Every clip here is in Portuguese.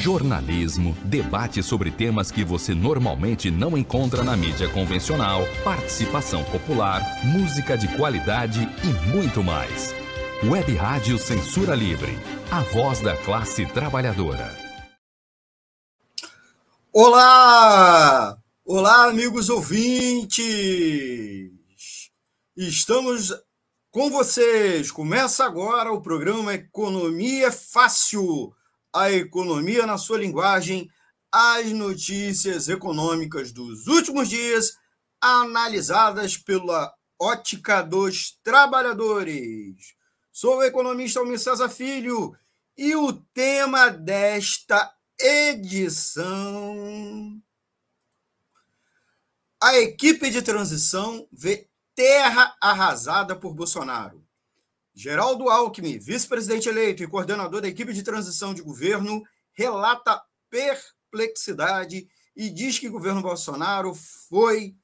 jornalismo, debate sobre temas que você normalmente não encontra na mídia convencional, participação popular, música de qualidade e muito mais. Web Rádio Censura Livre, a voz da classe trabalhadora. Olá! Olá, amigos ouvintes! Estamos com vocês. Começa agora o programa Economia Fácil a economia na sua linguagem, as notícias econômicas dos últimos dias, analisadas pela ótica dos trabalhadores. Sou o economista Almir César Filho e o tema desta edição. A equipe de transição vê terra arrasada por Bolsonaro. Geraldo Alckmin, vice-presidente eleito e coordenador da equipe de transição de governo, relata perplexidade e diz que o governo Bolsonaro foi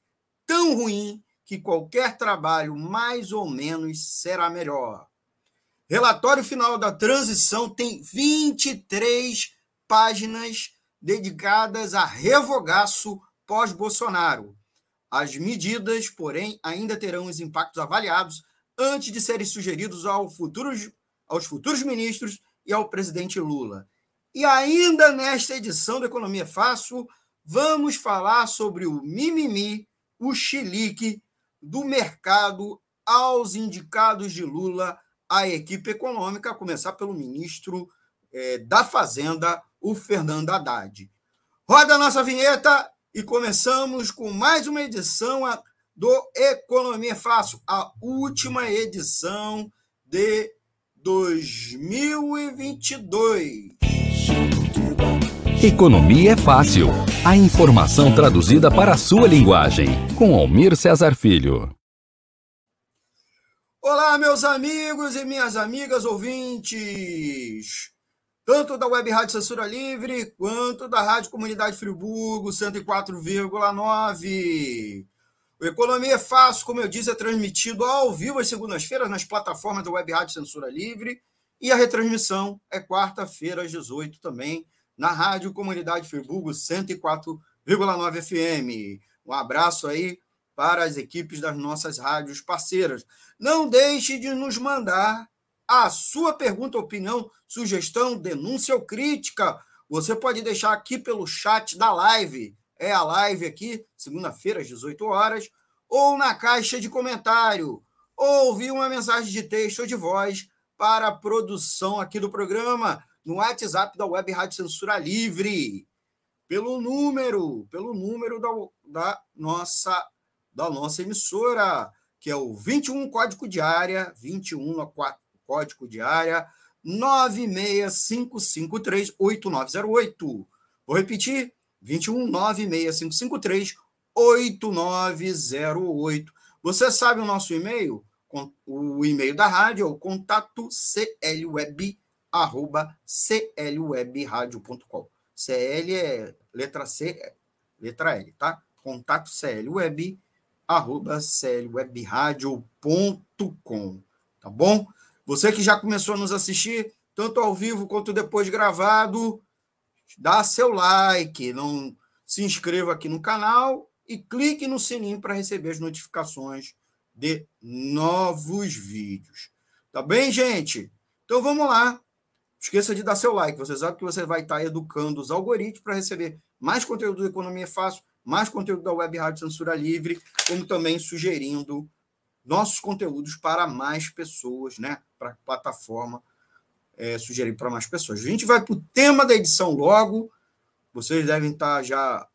tão ruim que qualquer trabalho mais ou menos será melhor. Relatório final da transição tem 23 páginas dedicadas a revogaço pós-Bolsonaro. As medidas, porém, ainda terão os impactos avaliados antes de serem sugeridos ao futuros, aos futuros ministros e ao presidente Lula. E ainda nesta edição do Economia Fácil, vamos falar sobre o mimimi, o chilique do mercado aos indicados de Lula à equipe econômica, a começar pelo ministro é, da Fazenda, o Fernando Haddad. Roda a nossa vinheta e começamos com mais uma edição do Economia Fácil, a última edição de 2022. Economia é fácil. A informação traduzida para a sua linguagem. Com Almir Cesar Filho. Olá, meus amigos e minhas amigas ouvintes, tanto da Web Rádio Censura Livre quanto da Rádio Comunidade Friburgo 104,9. O Economia é Fácil, como eu disse, é transmitido ao vivo às segundas-feiras nas plataformas da Web Rádio Censura Livre e a retransmissão é quarta-feira às 18 também na Rádio Comunidade Friburgo 104,9 FM. Um abraço aí para as equipes das nossas rádios parceiras. Não deixe de nos mandar a sua pergunta, opinião, sugestão, denúncia ou crítica. Você pode deixar aqui pelo chat da live é a live aqui, segunda-feira, às 18 horas, ou na caixa de comentário, ou ouvir uma mensagem de texto ou de voz para a produção aqui do programa no WhatsApp da Web Rádio Censura Livre, pelo número, pelo número da, da nossa da nossa emissora, que é o 21 código de área, 21 código de área 965538908. Vou repetir, 21 96553 8908. Você sabe o nosso e-mail? O e-mail da rádio é o contato clweb, arroba clwebradio.com. CL é letra C, letra L, tá? Contato clweb, arroba clwebradio.com, tá bom? Você que já começou a nos assistir, tanto ao vivo quanto depois gravado, dá seu like, não se inscreva aqui no canal e clique no sininho para receber as notificações de novos vídeos. Tá bem, gente? Então vamos lá. Esqueça de dar seu like. Você sabe que você vai estar educando os algoritmos para receber mais conteúdo do Economia Fácil, mais conteúdo da Web Rádio Censura Livre, como também sugerindo nossos conteúdos para mais pessoas, né? Para a plataforma é, sugerir para mais pessoas. A gente vai para o tema da edição logo. Vocês devem estar já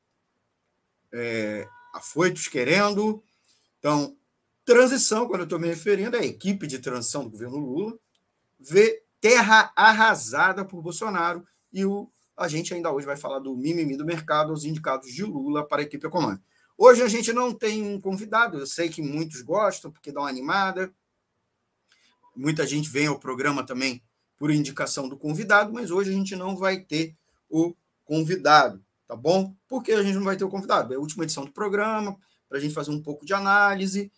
é, afoitos querendo. Então, transição, quando eu estou me referindo, é a equipe de transição do governo Lula, vê terra arrasada por Bolsonaro e o, a gente ainda hoje vai falar do mimimi do mercado, os indicados de Lula para a equipe econômica. Hoje a gente não tem um convidado, eu sei que muitos gostam, porque dá uma animada. Muita gente vem ao programa também por indicação do convidado, mas hoje a gente não vai ter o convidado, tá bom? Por que a gente não vai ter o convidado? É a última edição do programa, para a gente fazer um pouco de análise.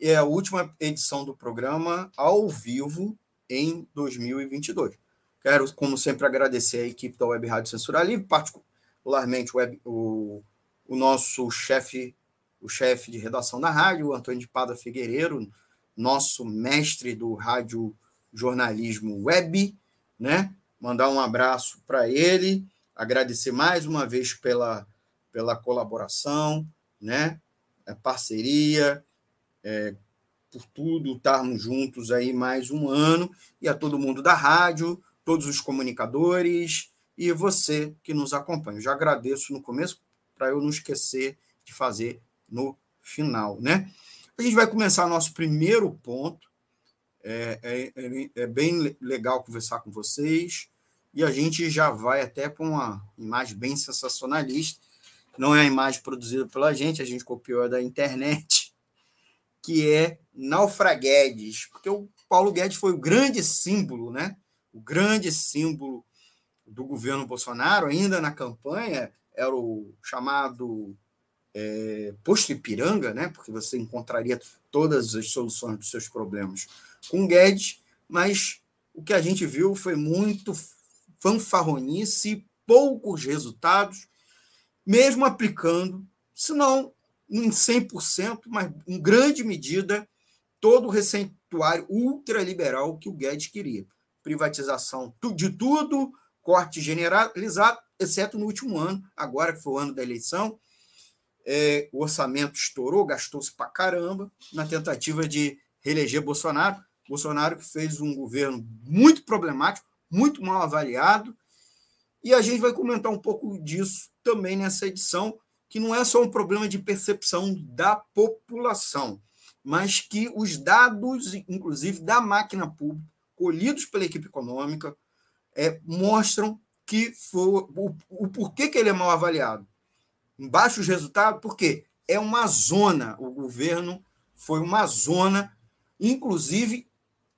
É a última edição do programa ao vivo em 2022. Quero, como sempre, agradecer a equipe da Web Rádio Censura Livre, particularmente o, web, o, o nosso chefe, o chefe de redação da rádio, o Antônio de Pada Figueiredo, nosso mestre do rádio jornalismo web, né? Mandar um abraço para ele, agradecer mais uma vez pela, pela colaboração, né? A parceria, é, por tudo, estarmos juntos aí mais um ano, e a todo mundo da rádio, todos os comunicadores e você que nos acompanha. Eu já agradeço no começo para eu não esquecer de fazer no final, né? A gente vai começar nosso primeiro ponto. É, é, é, bem legal conversar com vocês e a gente já vai até com uma imagem bem sensacionalista. Não é a imagem produzida pela gente, a gente copiou da internet, que é Naufraguedes, porque o Paulo Guedes foi o grande símbolo, né? O grande símbolo do governo Bolsonaro, ainda na campanha, era o chamado é, posto Ipiranga, né? Porque você encontraria todas as soluções dos seus problemas com Guedes, mas o que a gente viu foi muito fanfarronice, poucos resultados, mesmo aplicando, se não em 100%, mas em grande medida, todo o receituário ultraliberal que o Guedes queria. Privatização de tudo, corte generalizado, exceto no último ano, agora que foi o ano da eleição. É, o orçamento estourou, gastou-se para caramba na tentativa de reeleger Bolsonaro. Bolsonaro que fez um governo muito problemático, muito mal avaliado. E a gente vai comentar um pouco disso também nessa edição, que não é só um problema de percepção da população, mas que os dados, inclusive da máquina pública, colhidos pela equipe econômica, é, mostram que foi o, o porquê que ele é mal avaliado. Baixos resultados, porque é uma zona, o governo foi uma zona, inclusive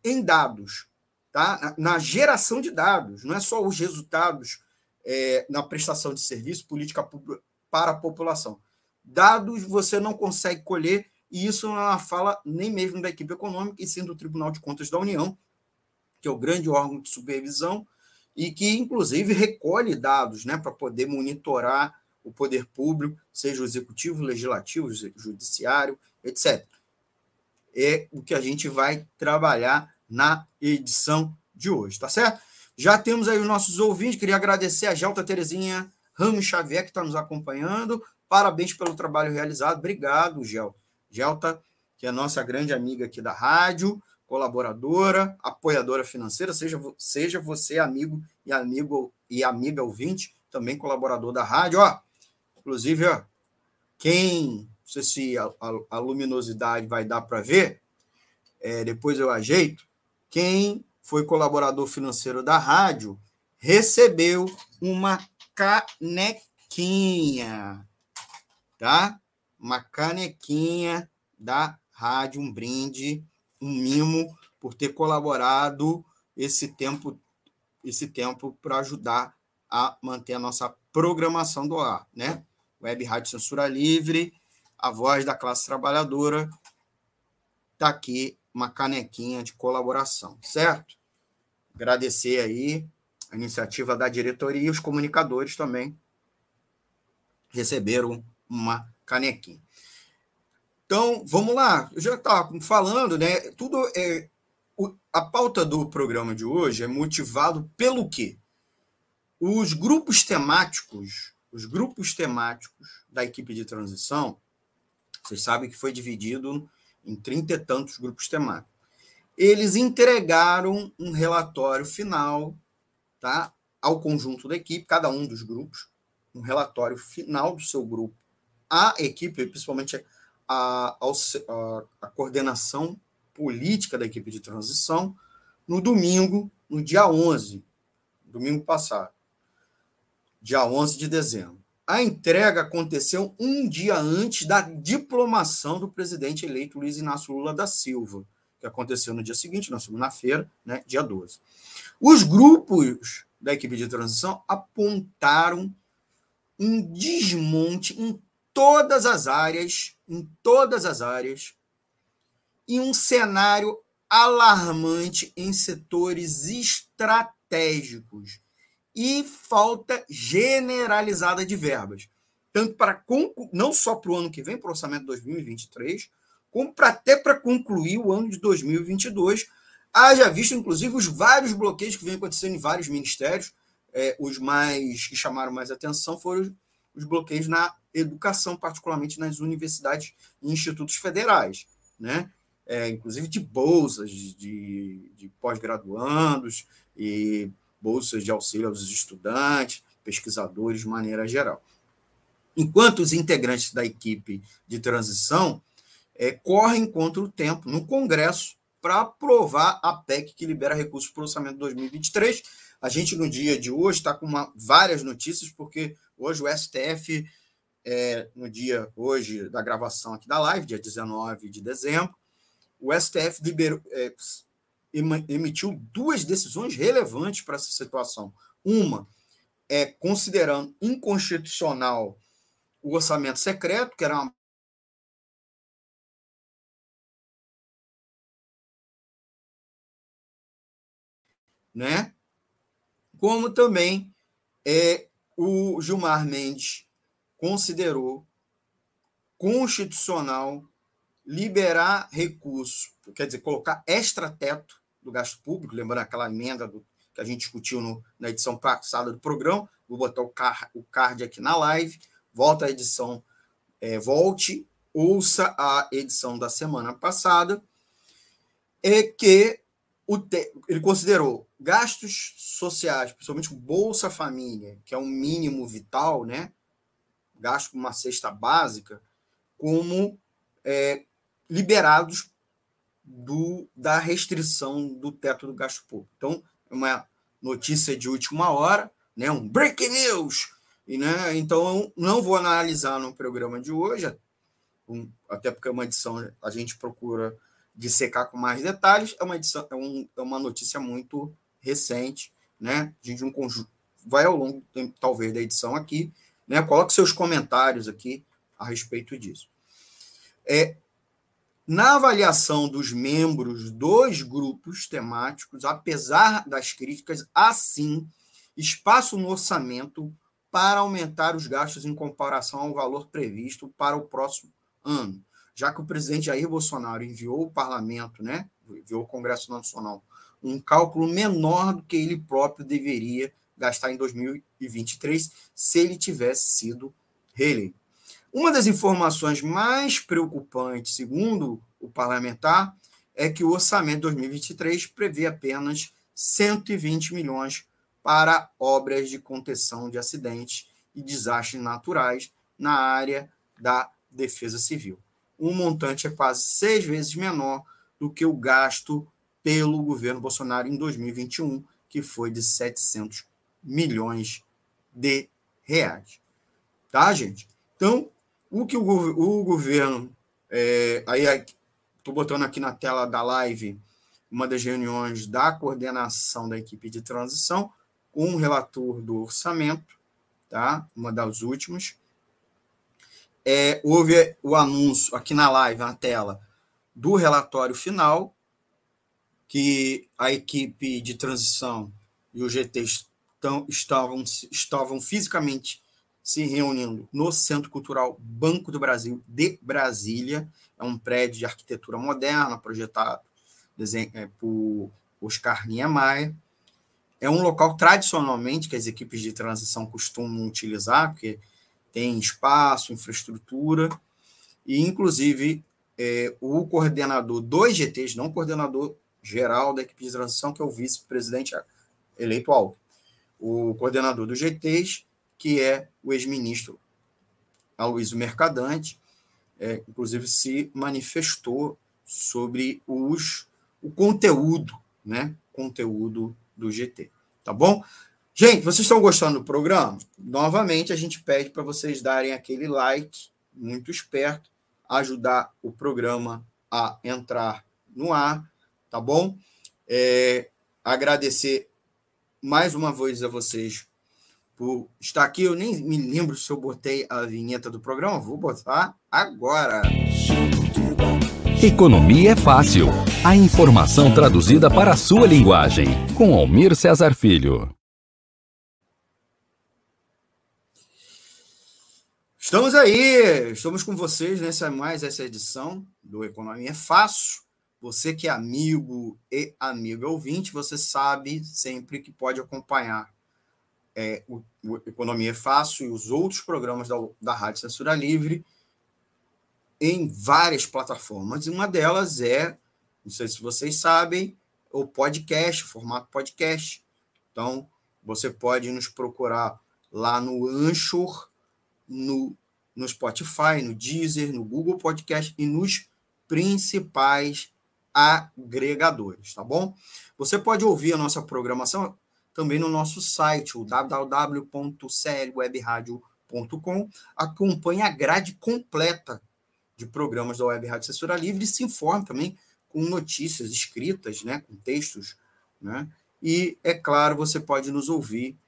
em dados, tá? na, geração de dados, não é só os resultados é, na prestação de serviço, política pública para a população. Dados você não consegue colher e isso não é uma fala nem mesmo da equipe econômica, e sim do Tribunal de Contas da União, que é o grande órgão de supervisão, e que, inclusive, recolhe dados né, para poder monitorar o poder público, seja o executivo, legislativo, judiciário, etc. É o que a gente vai trabalhar na edição de hoje, tá certo? Já temos aí os nossos ouvintes, queria agradecer a Gelta Terezinha Ramos Xavier, que está nos acompanhando. Parabéns pelo trabalho realizado. Obrigado, Gel. Gelta, que é nossa grande amiga aqui da rádio, colaboradora, apoiadora financeira, seja, seja você amigo e amigo e amiga ouvinte, também colaborador da rádio. Ó, inclusive, ó, quem, não sei se a, a, a luminosidade vai dar para ver, é, depois eu ajeito, quem foi colaborador financeiro da rádio recebeu uma canequinha, tá? Uma canequinha da rádio, um brinde, um mimo por ter colaborado esse tempo esse tempo para ajudar a manter a nossa programação do ar, né? Web Rádio Censura Livre, a voz da classe trabalhadora, tá aqui uma canequinha de colaboração, certo? Agradecer aí a iniciativa da diretoria e os comunicadores também receberam uma canequinha. Então, vamos lá. Eu já estava falando, né? Tudo é. A pauta do programa de hoje é motivado pelo quê? Os grupos temáticos, os grupos temáticos da equipe de transição, vocês sabem que foi dividido em trinta e tantos grupos temáticos. Eles entregaram um relatório final tá, ao conjunto da equipe, cada um dos grupos, um relatório final do seu grupo, a equipe, principalmente a, a coordenação política da equipe de transição, no domingo, no dia 11, domingo passado, dia 11 de dezembro. A entrega aconteceu um dia antes da diplomação do presidente eleito Luiz Inácio Lula da Silva, que aconteceu no dia seguinte, na segunda-feira, né, dia 12. Os grupos da equipe de transição apontaram um desmonte em todas as áreas, em todas as áreas, e um cenário alarmante em setores estratégicos estratégicos e falta generalizada de verbas, tanto para não só para o ano que vem, para o orçamento de 2023, como para até para concluir o ano de 2022. Haja visto, inclusive, os vários bloqueios que vêm acontecendo em vários ministérios. É, os mais que chamaram mais atenção foram os bloqueios na educação, particularmente nas universidades e institutos federais, né? É, inclusive de bolsas de, de pós-graduandos e bolsas de auxílio aos estudantes, pesquisadores de maneira geral. Enquanto os integrantes da equipe de transição é, correm contra o tempo no Congresso para aprovar a PEC que libera recursos para o orçamento de 2023. A gente, no dia de hoje, está com uma, várias notícias, porque hoje o STF, é, no dia hoje da gravação aqui da live, dia 19 de dezembro, o STF liberou, é, emitiu duas decisões relevantes para essa situação. Uma é considerando inconstitucional o orçamento secreto, que era uma né? Como também é, o Gilmar Mendes considerou constitucional liberar recursos, quer dizer, colocar extra-teto do gasto público, lembrando aquela emenda do, que a gente discutiu no, na edição passada do programa, vou botar o, car, o card aqui na live, volta a edição, é, volte, ouça a edição da semana passada, é que o te, ele considerou gastos sociais, principalmente Bolsa Família, que é um mínimo vital, né? gasto com uma cesta básica, como é, liberados do, da restrição do teto do gasto público. Então, é uma notícia de última hora, né? um breaking news. E, né? Então, não vou analisar no programa de hoje, até porque é uma edição, a gente procura dissecar com mais detalhes. É uma, edição, é, um, é uma notícia muito recente. Né? A gente um conjunto, vai ao longo, talvez, da edição aqui. Né? Coloque seus comentários aqui a respeito disso. É, na avaliação dos membros dos grupos temáticos, apesar das críticas, há sim espaço no orçamento para aumentar os gastos em comparação ao valor previsto para o próximo ano, já que o presidente Jair Bolsonaro enviou ao parlamento, né, enviou ao Congresso Nacional, um cálculo menor do que ele próprio deveria gastar em 2023 se ele tivesse sido reeleito. Uma das informações mais preocupantes, segundo o parlamentar, é que o orçamento de 2023 prevê apenas 120 milhões para obras de contenção de acidentes e desastres naturais na área da defesa civil. O montante é quase seis vezes menor do que o gasto pelo governo Bolsonaro em 2021, que foi de 700 milhões de reais. Tá, gente? Então, o que o, o governo. É, aí estou botando aqui na tela da live uma das reuniões da coordenação da equipe de transição com o relator do orçamento, tá? Uma das últimas. É, houve o anúncio aqui na live, na tela, do relatório final, que a equipe de transição e o GT estão, estavam, estavam fisicamente se reunindo no Centro Cultural Banco do Brasil de Brasília. É um prédio de arquitetura moderna, projetado é, por Oscar Niemeyer. É um local tradicionalmente que as equipes de transição costumam utilizar, porque tem espaço, infraestrutura, e inclusive é, o coordenador dos GTs, não o coordenador geral da equipe de transição, que é o vice-presidente eleito Alves. O coordenador dos GTs que é o ex-ministro Aloysio Mercadante, é, inclusive se manifestou sobre os, o conteúdo, né? Conteúdo do GT. Tá bom? Gente, vocês estão gostando do programa? Novamente, a gente pede para vocês darem aquele like, muito esperto, ajudar o programa a entrar no ar, tá bom? É, agradecer mais uma vez a vocês por estar aqui. Eu nem me lembro se eu botei a vinheta do programa, vou botar agora. Economia é fácil. A informação traduzida para a sua linguagem, com Almir Cesar Filho. Estamos aí, estamos com vocês nessa mais essa edição do Economia é Fácil. Você que é amigo e amiga ouvinte, você sabe sempre que pode acompanhar é, o, o, Economia é Fácil e os outros programas da, da Rádio Censura Livre em várias plataformas. E uma delas é, não sei se vocês sabem, o podcast, o formato podcast. Então, você pode nos procurar lá no Anchor, no, no Spotify, no Deezer, no Google Podcast e nos principais agregadores, tá bom? Você pode ouvir a nossa programação também no nosso site, o www.clwebradio.com. Acompanhe a grade completa de programas da Web Rádio Censura Livre e se informe também com notícias escritas, né, com textos, né? E é claro, você pode nos ouvir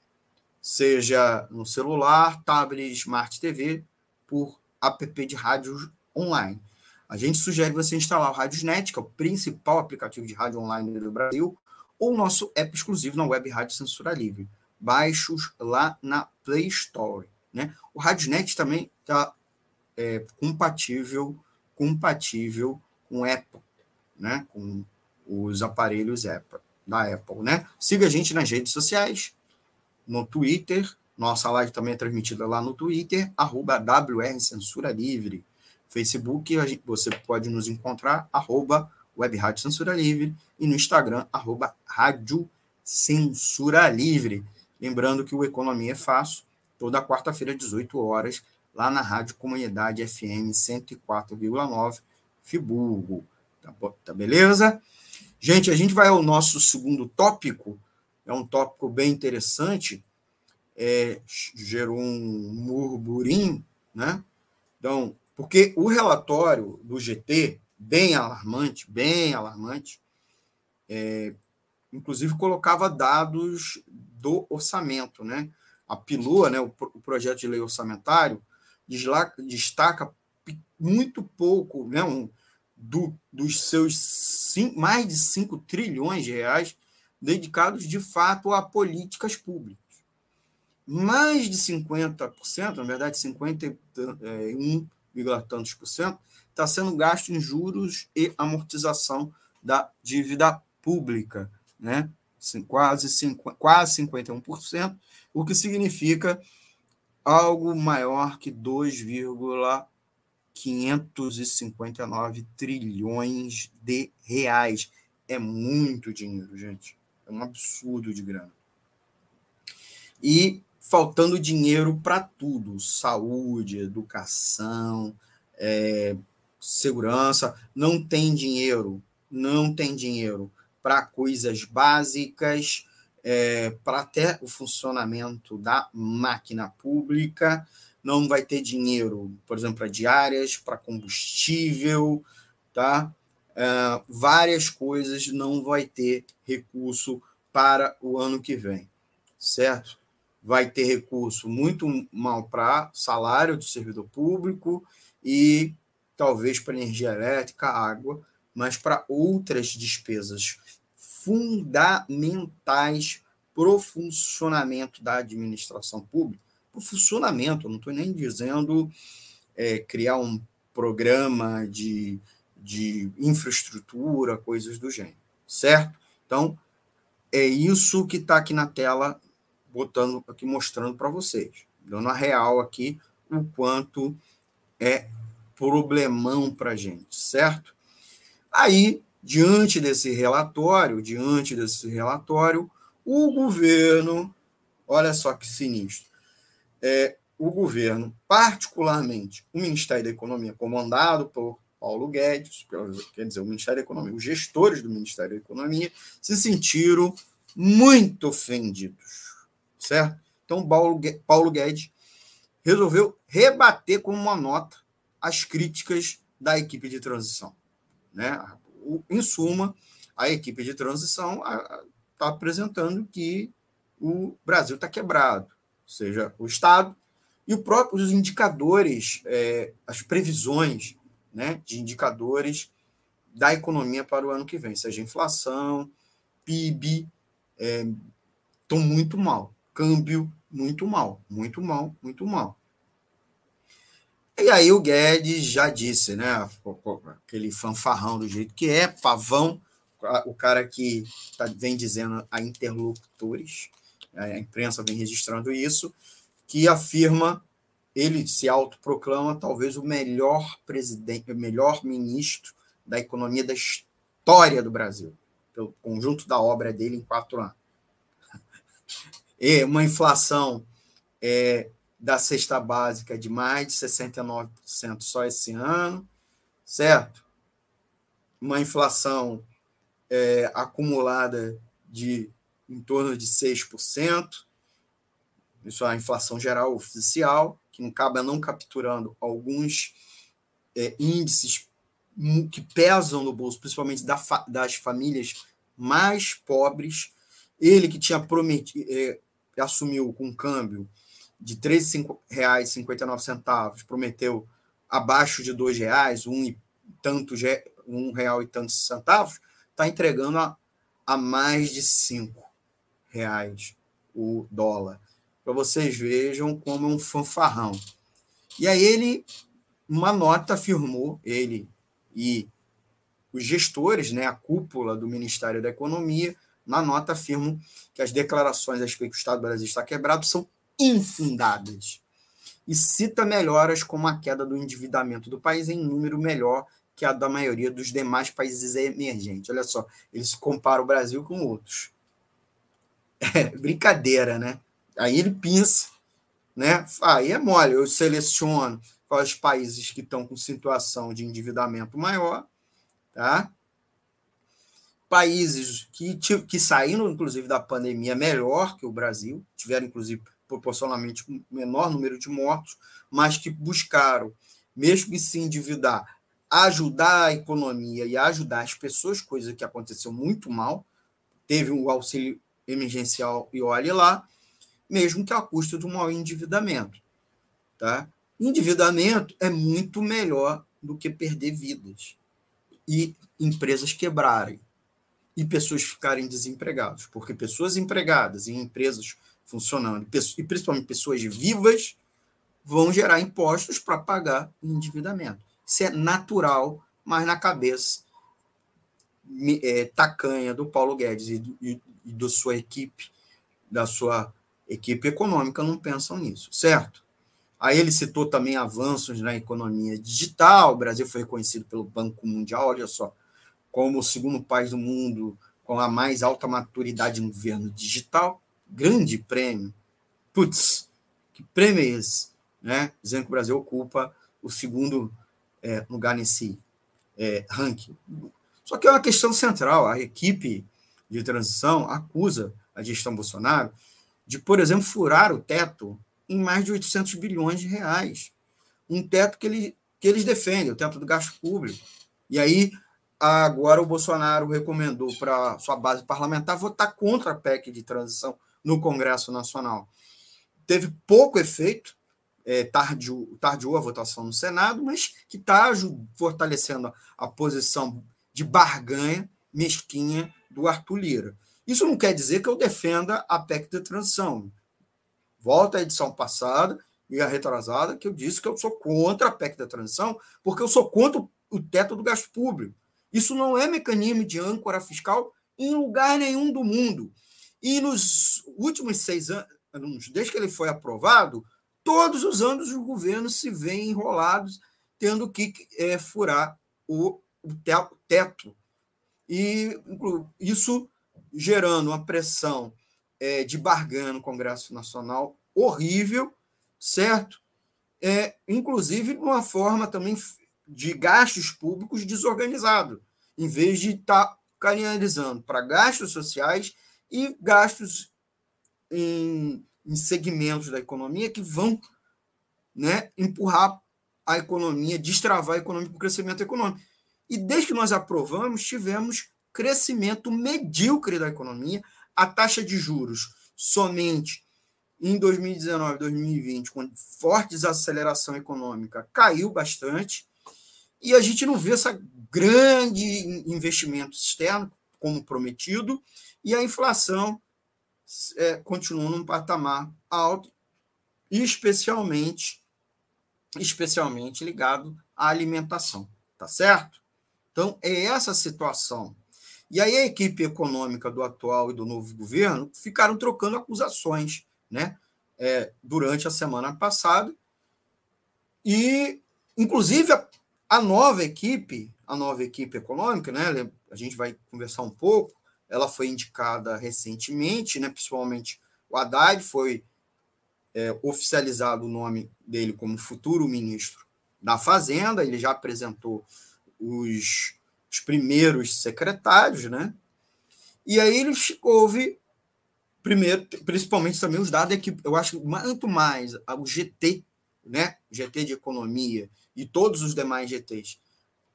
seja no celular, tablet, smart TV, por app de rádio online. A gente sugere você instalar o Radiosnet, que é o principal aplicativo de rádio online do Brasil, ou o nosso app exclusivo na Web Rádio Censura Livre. Baixos lá na Play Store. Né? O Radiosnet também está é, compatível, compatível com Apple, né? com os aparelhos Apple, da Apple. Né? Siga a gente nas redes sociais, no Twitter. Nossa live também é transmitida lá no Twitter, arroba WR Censura Livre. Facebook, você pode nos encontrar, arroba Web Rádio Censura Livre, e no Instagram, arroba Rádio Censura Livre. Lembrando que o Economia é Fácil, toda quarta-feira, 18 horas, lá na Rádio Comunidade FM 104,9, Friburgo. Tá, tá beleza? Gente, a gente vai ao nosso segundo tópico, é um tópico bem interessante, é, gerou um murmurinho, né? Então, porque o relatório do GT, bem alarmante, bem alarmante, é, inclusive colocava dados do orçamento, né? A PILUA, né, o, o projeto de lei orçamentário, destaca muito pouco, né, um, do, dos seus cinco, mais de 5 trilhões de reais dedicados de fato a políticas públicas. Mais de 50%, na verdade 51, tantos por cento, está sendo gasto em juros e amortização da dívida pública, né? quase, quase 51%, o que significa algo maior que 2,559 trilhões de reais. É muito dinheiro, gente. É um absurdo de grana. E faltando dinheiro para tudo: saúde, educação, é, segurança. Não tem dinheiro, não tem dinheiro para coisas básicas, é, para até o funcionamento da máquina pública. Não vai ter dinheiro, por exemplo, para diárias, para combustível, tá? uh, várias coisas não vai ter recurso para o ano que vem, certo? Vai ter recurso muito mal para salário do servidor público e talvez para energia elétrica, água, mas para outras despesas fundamentais para o funcionamento da administração pública. Para o funcionamento, não estou nem dizendo é, criar um programa de de infraestrutura, coisas do gênero, certo? Então, é isso que está aqui na tela, botando aqui, mostrando para vocês, dando a real aqui, o quanto é problemão para a gente, certo? Aí, diante desse relatório, diante desse relatório, o governo, olha só que sinistro, é, o governo, particularmente o Ministério da Economia, comandado por Paulo Guedes, quer dizer, o Ministério da Economia, os gestores do Ministério da Economia se sentiram muito ofendidos, certo? Então, Paulo Guedes resolveu rebater com uma nota as críticas da equipe de transição. Né? Em suma, a equipe de transição está apresentando que o Brasil está quebrado, ou seja, o Estado e os próprios indicadores, é, as previsões né, de indicadores da economia para o ano que vem, seja inflação, PIB, estão é, muito mal. Câmbio, muito mal, muito mal, muito mal. E aí o Guedes já disse, né? Aquele fanfarrão do jeito que é, pavão, o cara que tá, vem dizendo a interlocutores, a imprensa vem registrando isso, que afirma, ele se autoproclama talvez o melhor presidente, o melhor ministro da economia da história do Brasil, pelo conjunto da obra dele em quatro anos. E uma inflação é, da cesta básica de mais de 69% só esse ano, certo? Uma inflação é, acumulada de em torno de 6%, isso é a inflação geral oficial, que acaba não capturando alguns é, índices que pesam no bolso, principalmente da, das famílias mais pobres. Ele que tinha prometido, é, assumiu com câmbio de R$ 3,59, prometeu abaixo de R$ reais, um e tanto um real e tantos centavos, está entregando a, a mais de cinco reais o dólar. Para vocês vejam como é um fanfarrão. E aí ele, uma nota afirmou, ele e os gestores, né, a cúpula do Ministério da Economia, na nota afirmam que as declarações a respeito que o Estado do Brasil está quebrado são infundadas. E cita melhoras como a queda do endividamento do país em número melhor que a da maioria dos demais países emergentes. Olha só, eles comparam o Brasil com outros. É brincadeira, né? Aí ele pensa, né? Aí é mole, eu seleciono quais países que estão com situação de endividamento maior, tá? Países que, que saíram, inclusive, da pandemia melhor que o Brasil, tiveram, inclusive, proporcionalmente um menor número de mortos, mas que buscaram, mesmo que se endividar, ajudar a economia e ajudar as pessoas, coisa que aconteceu muito mal. Teve um auxílio emergencial e olhe lá, mesmo que a custa de um maior endividamento. Tá? Endividamento é muito melhor do que perder vidas e empresas quebrarem e pessoas ficarem desempregadas, porque pessoas empregadas em empresas funcionando, e principalmente pessoas vivas, vão gerar impostos para pagar o endividamento. Isso é natural, mas na cabeça é, tacanha do Paulo Guedes e, do, e, e da sua equipe, da sua equipe econômica, não pensam nisso, certo? Aí ele citou também avanços na economia digital. O Brasil foi reconhecido pelo Banco Mundial, olha só, como o segundo país do mundo com a mais alta maturidade no governo digital grande prêmio. Putz, que prêmio é esse? Né? Dizendo que o Brasil ocupa o segundo é, lugar nesse é, ranking. Só que é uma questão central. A equipe de transição acusa a gestão Bolsonaro de, por exemplo, furar o teto em mais de 800 bilhões de reais. Um teto que, ele, que eles defendem, o teto do gasto público. E aí, agora o Bolsonaro recomendou para sua base parlamentar votar contra a PEC de transição no Congresso Nacional. Teve pouco efeito, é, tardiou, tardiou a votação no Senado, mas que está fortalecendo a posição de barganha mesquinha do Arthur Lira. Isso não quer dizer que eu defenda a PEC de transição. Volta à edição passada e a retrasada, que eu disse que eu sou contra a PEC da transição, porque eu sou contra o teto do gasto público. Isso não é mecanismo de âncora fiscal em lugar nenhum do mundo. E nos últimos seis anos, desde que ele foi aprovado, todos os anos os governos se veem enrolados, tendo que é, furar o, o teto. E isso gerando uma pressão é, de barganha no Congresso Nacional horrível, certo? É, inclusive uma forma também de gastos públicos desorganizado, em vez de estar tá canalizando para gastos sociais e gastos em, em segmentos da economia que vão né, empurrar a economia, destravar a economia para o crescimento econômico. E desde que nós aprovamos, tivemos crescimento medíocre da economia, a taxa de juros somente em 2019, 2020, com forte desaceleração econômica, caiu bastante, e a gente não vê essa grande investimento externo, como prometido, e a inflação é, continua num patamar alto, especialmente, especialmente ligado à alimentação, tá certo? Então, é essa situação. E aí a equipe econômica do atual e do novo governo ficaram trocando acusações, né? É, durante a semana passada. E, inclusive, a, a nova equipe, a nova equipe econômica, né? A gente vai conversar um pouco, ela foi indicada recentemente, né? principalmente o Haddad foi é, oficializado o nome dele como futuro ministro da Fazenda, ele já apresentou os, os primeiros secretários, né? E aí ele houve, primeiro, principalmente também os dados é que eu acho muito mais o GT, né? GT de economia e todos os demais GTs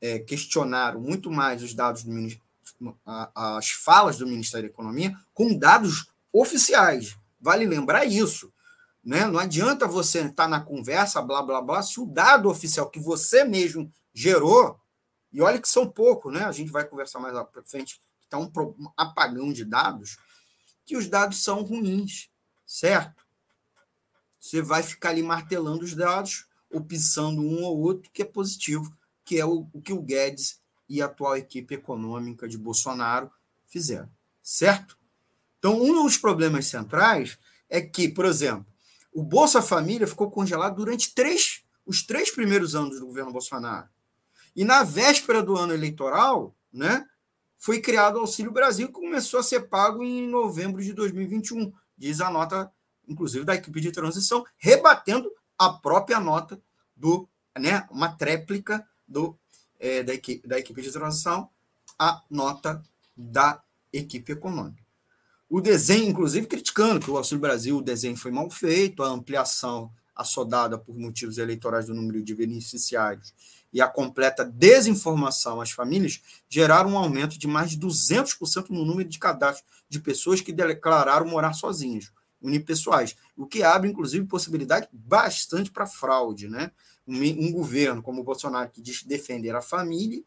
é, questionaram muito mais os dados do, as falas do Ministério da Economia com dados oficiais. Vale lembrar isso. Né? Não adianta você estar na conversa, blá, blá, blá, se o dado oficial que você mesmo gerou, e olha que são poucos, né? a gente vai conversar mais para frente, está um apagão de dados, que os dados são ruins, certo? Você vai ficar ali martelando os dados, ou pisando um ou outro, que é positivo, que é o, o que o Guedes e a atual equipe econômica de Bolsonaro fizeram, certo? Então, um dos problemas centrais é que, por exemplo, o Bolsa Família ficou congelado durante três, os três primeiros anos do governo Bolsonaro. E na véspera do ano eleitoral, né, foi criado o Auxílio Brasil, que começou a ser pago em novembro de 2021, diz a nota, inclusive, da equipe de transição, rebatendo a própria nota do, né, uma tréplica do é, da, equipe, da equipe de transição a nota da equipe econômica. O desenho, inclusive, criticando que o Auxílio Brasil, o desenho foi mal feito, a ampliação assodada por motivos eleitorais do número de beneficiários e a completa desinformação às famílias geraram um aumento de mais de 200% no número de cadastros de pessoas que declararam morar sozinhas, unipessoais, o que abre, inclusive, possibilidade bastante para fraude, né? Um, um governo como o Bolsonaro, que diz defender a família,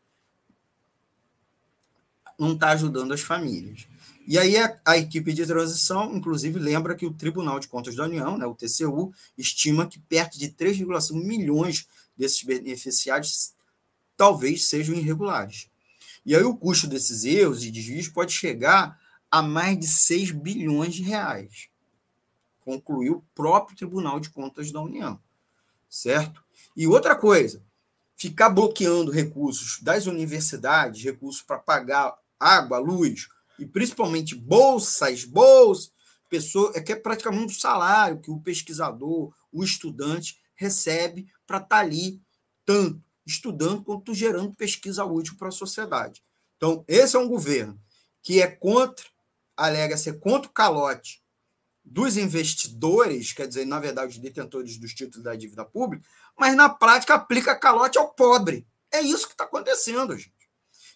não está ajudando as famílias. E aí a, a, equipe de transição, inclusive, lembra que o Tribunal de Contas da União, né, o TCU, estima que perto de 3,5 milhões desses beneficiários talvez sejam irregulares. E aí o custo desses erros e desvios pode chegar a mais de 6 bilhões de reais, concluiu o próprio Tribunal de Contas da União, certo? E outra coisa, ficar bloqueando recursos das universidades, recursos para pagar água, luz, e principalmente bolsas, bolsas, pessoa, é que é praticamente um salário que o pesquisador, o estudante recebe para estar tá ali, tanto estudando quanto gerando pesquisa útil para a sociedade. Então, esse é um governo que é contra, alega ser contra o calote dos investidores, quer dizer, na verdade, os detentores dos títulos da dívida pública, mas na prática aplica calote ao pobre. É isso que está acontecendo, gente.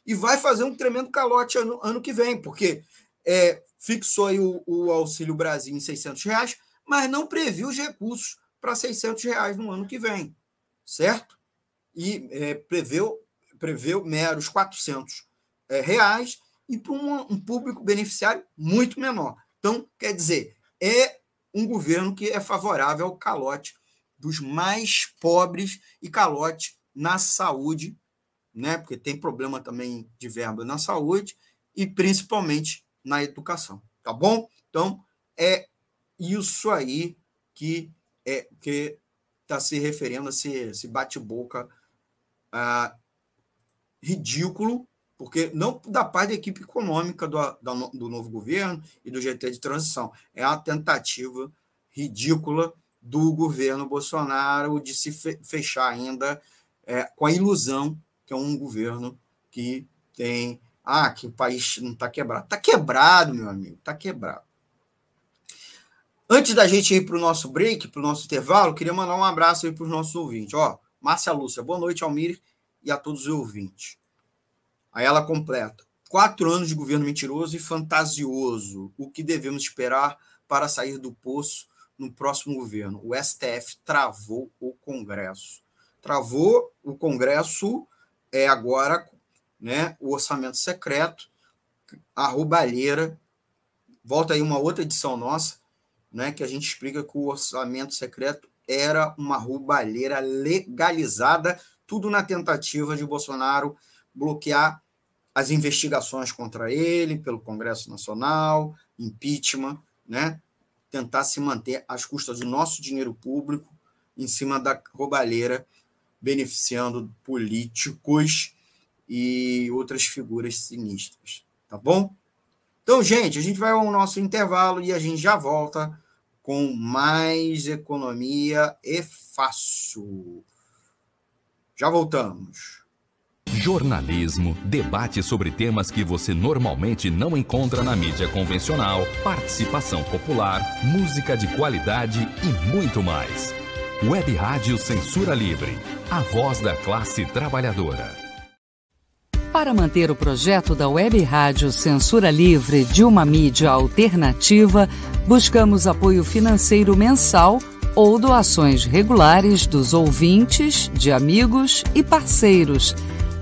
E vai fazer um tremendo calote ano, ano que vem, porque é, fixou aí o, o, Auxílio Brasil em 600 reais, mas não previu os recursos para 600 reais no ano que vem, certo? E é, preveu, preveu meros 400 é, reais e para um, um público beneficiário muito menor. Então, quer dizer, é um governo que é favorável ao calote dos mais pobres e calote na saúde, né? Porque tem problema também de verba na saúde e principalmente na educação, tá bom? Então é isso aí que é que está se referindo a esse, esse bate-boca ah, ridículo, porque não da parte da equipe econômica do, do novo governo e do GT de transição, é uma tentativa ridícula do governo Bolsonaro de se fechar ainda é, com a ilusão que é um governo que tem. Ah, que o país não está quebrado. Está quebrado, meu amigo, está quebrado. Antes da gente ir para o nosso break, para o nosso intervalo, queria mandar um abraço aí para os nossos ouvintes. Ó, Márcia Lúcia, boa noite, Almir, e a todos os ouvintes. Aí ela completa. Quatro anos de governo mentiroso e fantasioso. O que devemos esperar para sair do poço no próximo governo. O STF travou o Congresso. Travou o Congresso é agora né, o orçamento secreto, a roubalheira. Volta aí uma outra edição nossa, né, que a gente explica que o orçamento secreto era uma roubalheira legalizada, tudo na tentativa de Bolsonaro bloquear as investigações contra ele pelo Congresso Nacional, impeachment, né? tentar se manter às custas do nosso dinheiro público em cima da roubalheira, beneficiando políticos e outras figuras sinistras. Tá bom? Então, gente, a gente vai ao nosso intervalo e a gente já volta com mais economia e fácil. Já voltamos. Jornalismo, debate sobre temas que você normalmente não encontra na mídia convencional, participação popular, música de qualidade e muito mais. Web Rádio Censura Livre, a voz da classe trabalhadora. Para manter o projeto da Web Rádio Censura Livre de uma mídia alternativa, buscamos apoio financeiro mensal ou doações regulares dos ouvintes, de amigos e parceiros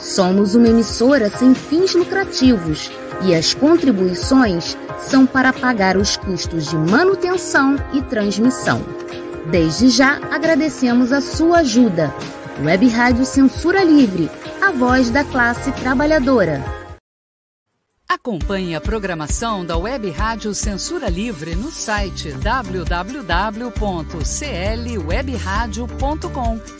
Somos uma emissora sem fins lucrativos e as contribuições são para pagar os custos de manutenção e transmissão. Desde já agradecemos a sua ajuda. Web Rádio Censura Livre, a voz da classe trabalhadora. Acompanhe a programação da Web Rádio Censura Livre no site www.clwebradio.com,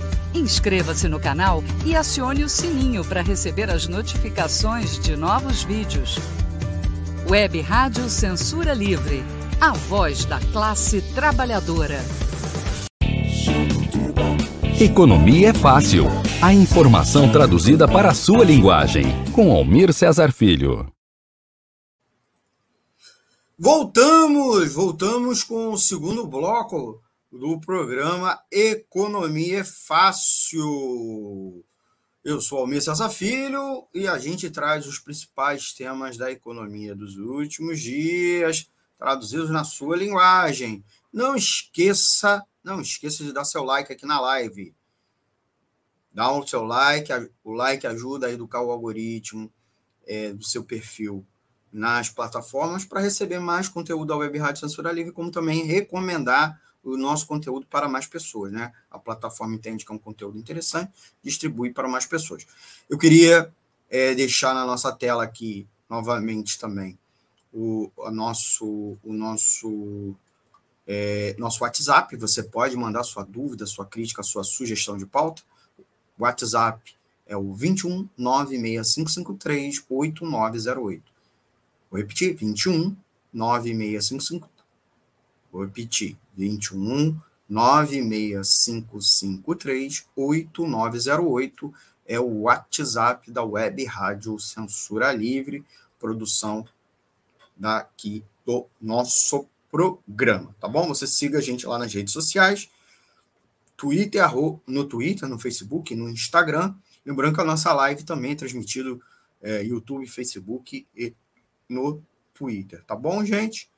Inscreva-se no canal e acione o sininho para receber as notificações de novos vídeos. Web Rádio Censura Livre a voz da classe trabalhadora. Economia é fácil. A informação traduzida para a sua linguagem. Com Almir Cesar Filho. Voltamos, voltamos com o segundo bloco do programa Economia é Fácil. Eu sou Almir Cesar Filho e a gente traz os principais temas da economia dos últimos dias traduzidos na sua linguagem. Não esqueça, não esqueça de dar seu like aqui na live. Dá o seu like, o like ajuda a educar o algoritmo é, do seu perfil nas plataformas para receber mais conteúdo da Web Rádio Censura Livre, como também recomendar o nosso conteúdo para mais pessoas, né? A plataforma entende que é um conteúdo interessante, distribui para mais pessoas. Eu queria é, deixar na nossa tela aqui novamente também o, nosso, o nosso, é, nosso WhatsApp. Você pode mandar sua dúvida, sua crítica, sua sugestão de pauta. O WhatsApp é o 21 96553 8908. Vou repetir: 21 96553. Vou repetir: 21 965538908 é o WhatsApp da Web Rádio Censura Livre, produção daqui do nosso programa, tá bom? Você siga a gente lá nas redes sociais, Twitter, no Twitter, no Facebook, no Instagram. Lembrando que a nossa live também é transmitido é, YouTube, Facebook e no Twitter, tá bom, gente?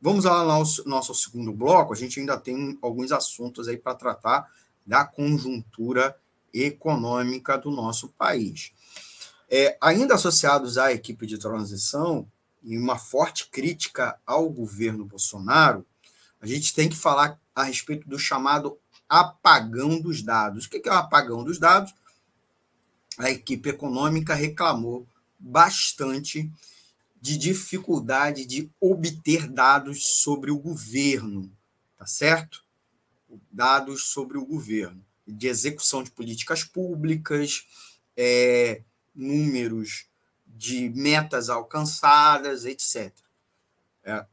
Vamos lá no nosso, segundo bloco. A gente ainda tem alguns assuntos aí para tratar da conjuntura econômica do nosso país. É, ainda associados à equipe de transição e uma forte crítica ao governo Bolsonaro, a gente tem que falar a respeito do chamado apagão dos dados. O que é o apagão dos dados? A equipe econômica reclamou bastante de dificuldade de obter dados sobre o governo, tá certo? Dados sobre o governo, de execução de políticas públicas, é, números de metas alcançadas, etc. É,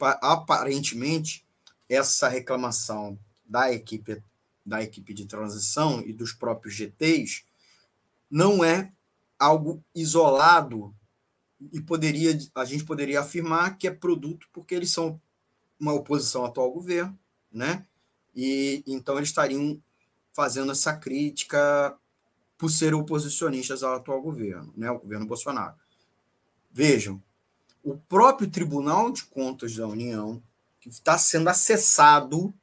aparentemente, essa reclamação da equipe da equipe de transição e dos próprios GTs não é algo isolado e poderia a gente poderia afirmar que é produto porque eles são uma oposição ao atual governo, né? E então eles estariam fazendo essa crítica por serem oposicionistas ao atual governo, né? O governo Bolsonaro. Vejam, o próprio Tribunal de Contas da União que está sendo acessado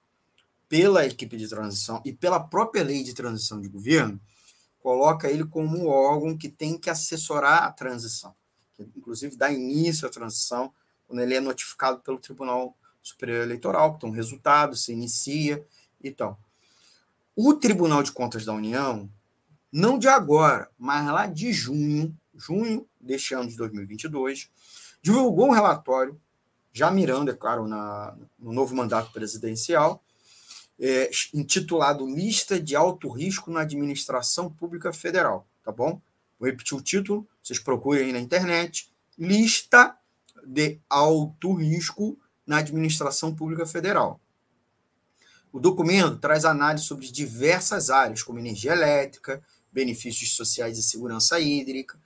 pela equipe de transição e pela própria lei de transição de governo, coloca ele como um órgão que tem que assessorar a transição que inclusive dá início à transição, quando ele é notificado pelo Tribunal Superior Eleitoral, então resultado, se inicia e tal. O Tribunal de Contas da União, não de agora, mas lá de junho, junho deste ano de 2022, divulgou um relatório, já mirando, é claro, na, no novo mandato presidencial, é, intitulado Lista de Alto Risco na Administração Pública Federal, tá bom? Vou repetir o título, vocês procurem aí na internet. Lista de alto risco na administração pública federal. O documento traz análise sobre diversas áreas, como energia elétrica, benefícios sociais e segurança hídrica,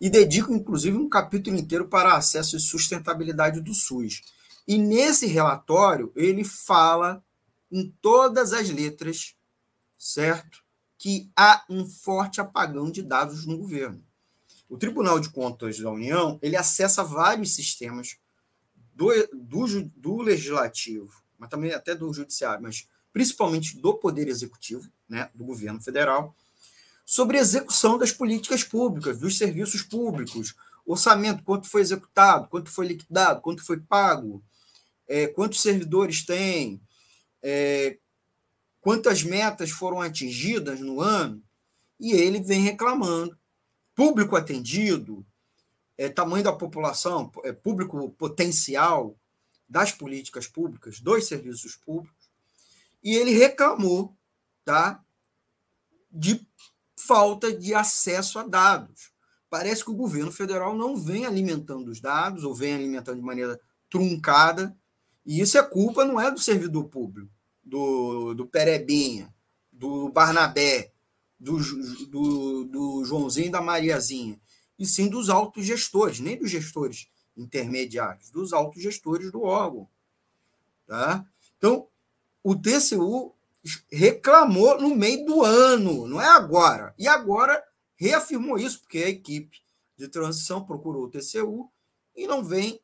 e dedica, inclusive, um capítulo inteiro para acesso e sustentabilidade do SUS. E nesse relatório, ele fala em todas as letras, certo? que há um forte apagão de dados no governo. O Tribunal de Contas da União ele acessa vários sistemas do, do, do legislativo, mas também até do judiciário, mas principalmente do poder executivo, né, do governo federal, sobre execução das políticas públicas, dos serviços públicos, orçamento, quanto foi executado, quanto foi liquidado, quanto foi pago, é, quantos servidores tem, é, quantas metas foram atingidas no ano, e ele vem reclamando. Público atendido, é, tamanho da população, é, público potencial das políticas públicas, dos serviços públicos, e ele reclamou tá, de falta de acesso a dados. Parece que o governo federal não vem alimentando os dados, ou vem alimentando de maneira truncada, e isso é culpa, não é do servidor público do, do Perebinha, do Barnabé, do, do, do Joãozinho e da Mariazinha, e sim dos autogestores, nem dos gestores intermediários, dos autogestores do órgão. Tá? Então, o TCU reclamou no meio do ano, não é agora. E agora reafirmou isso, porque a equipe de transição procurou o TCU e não vem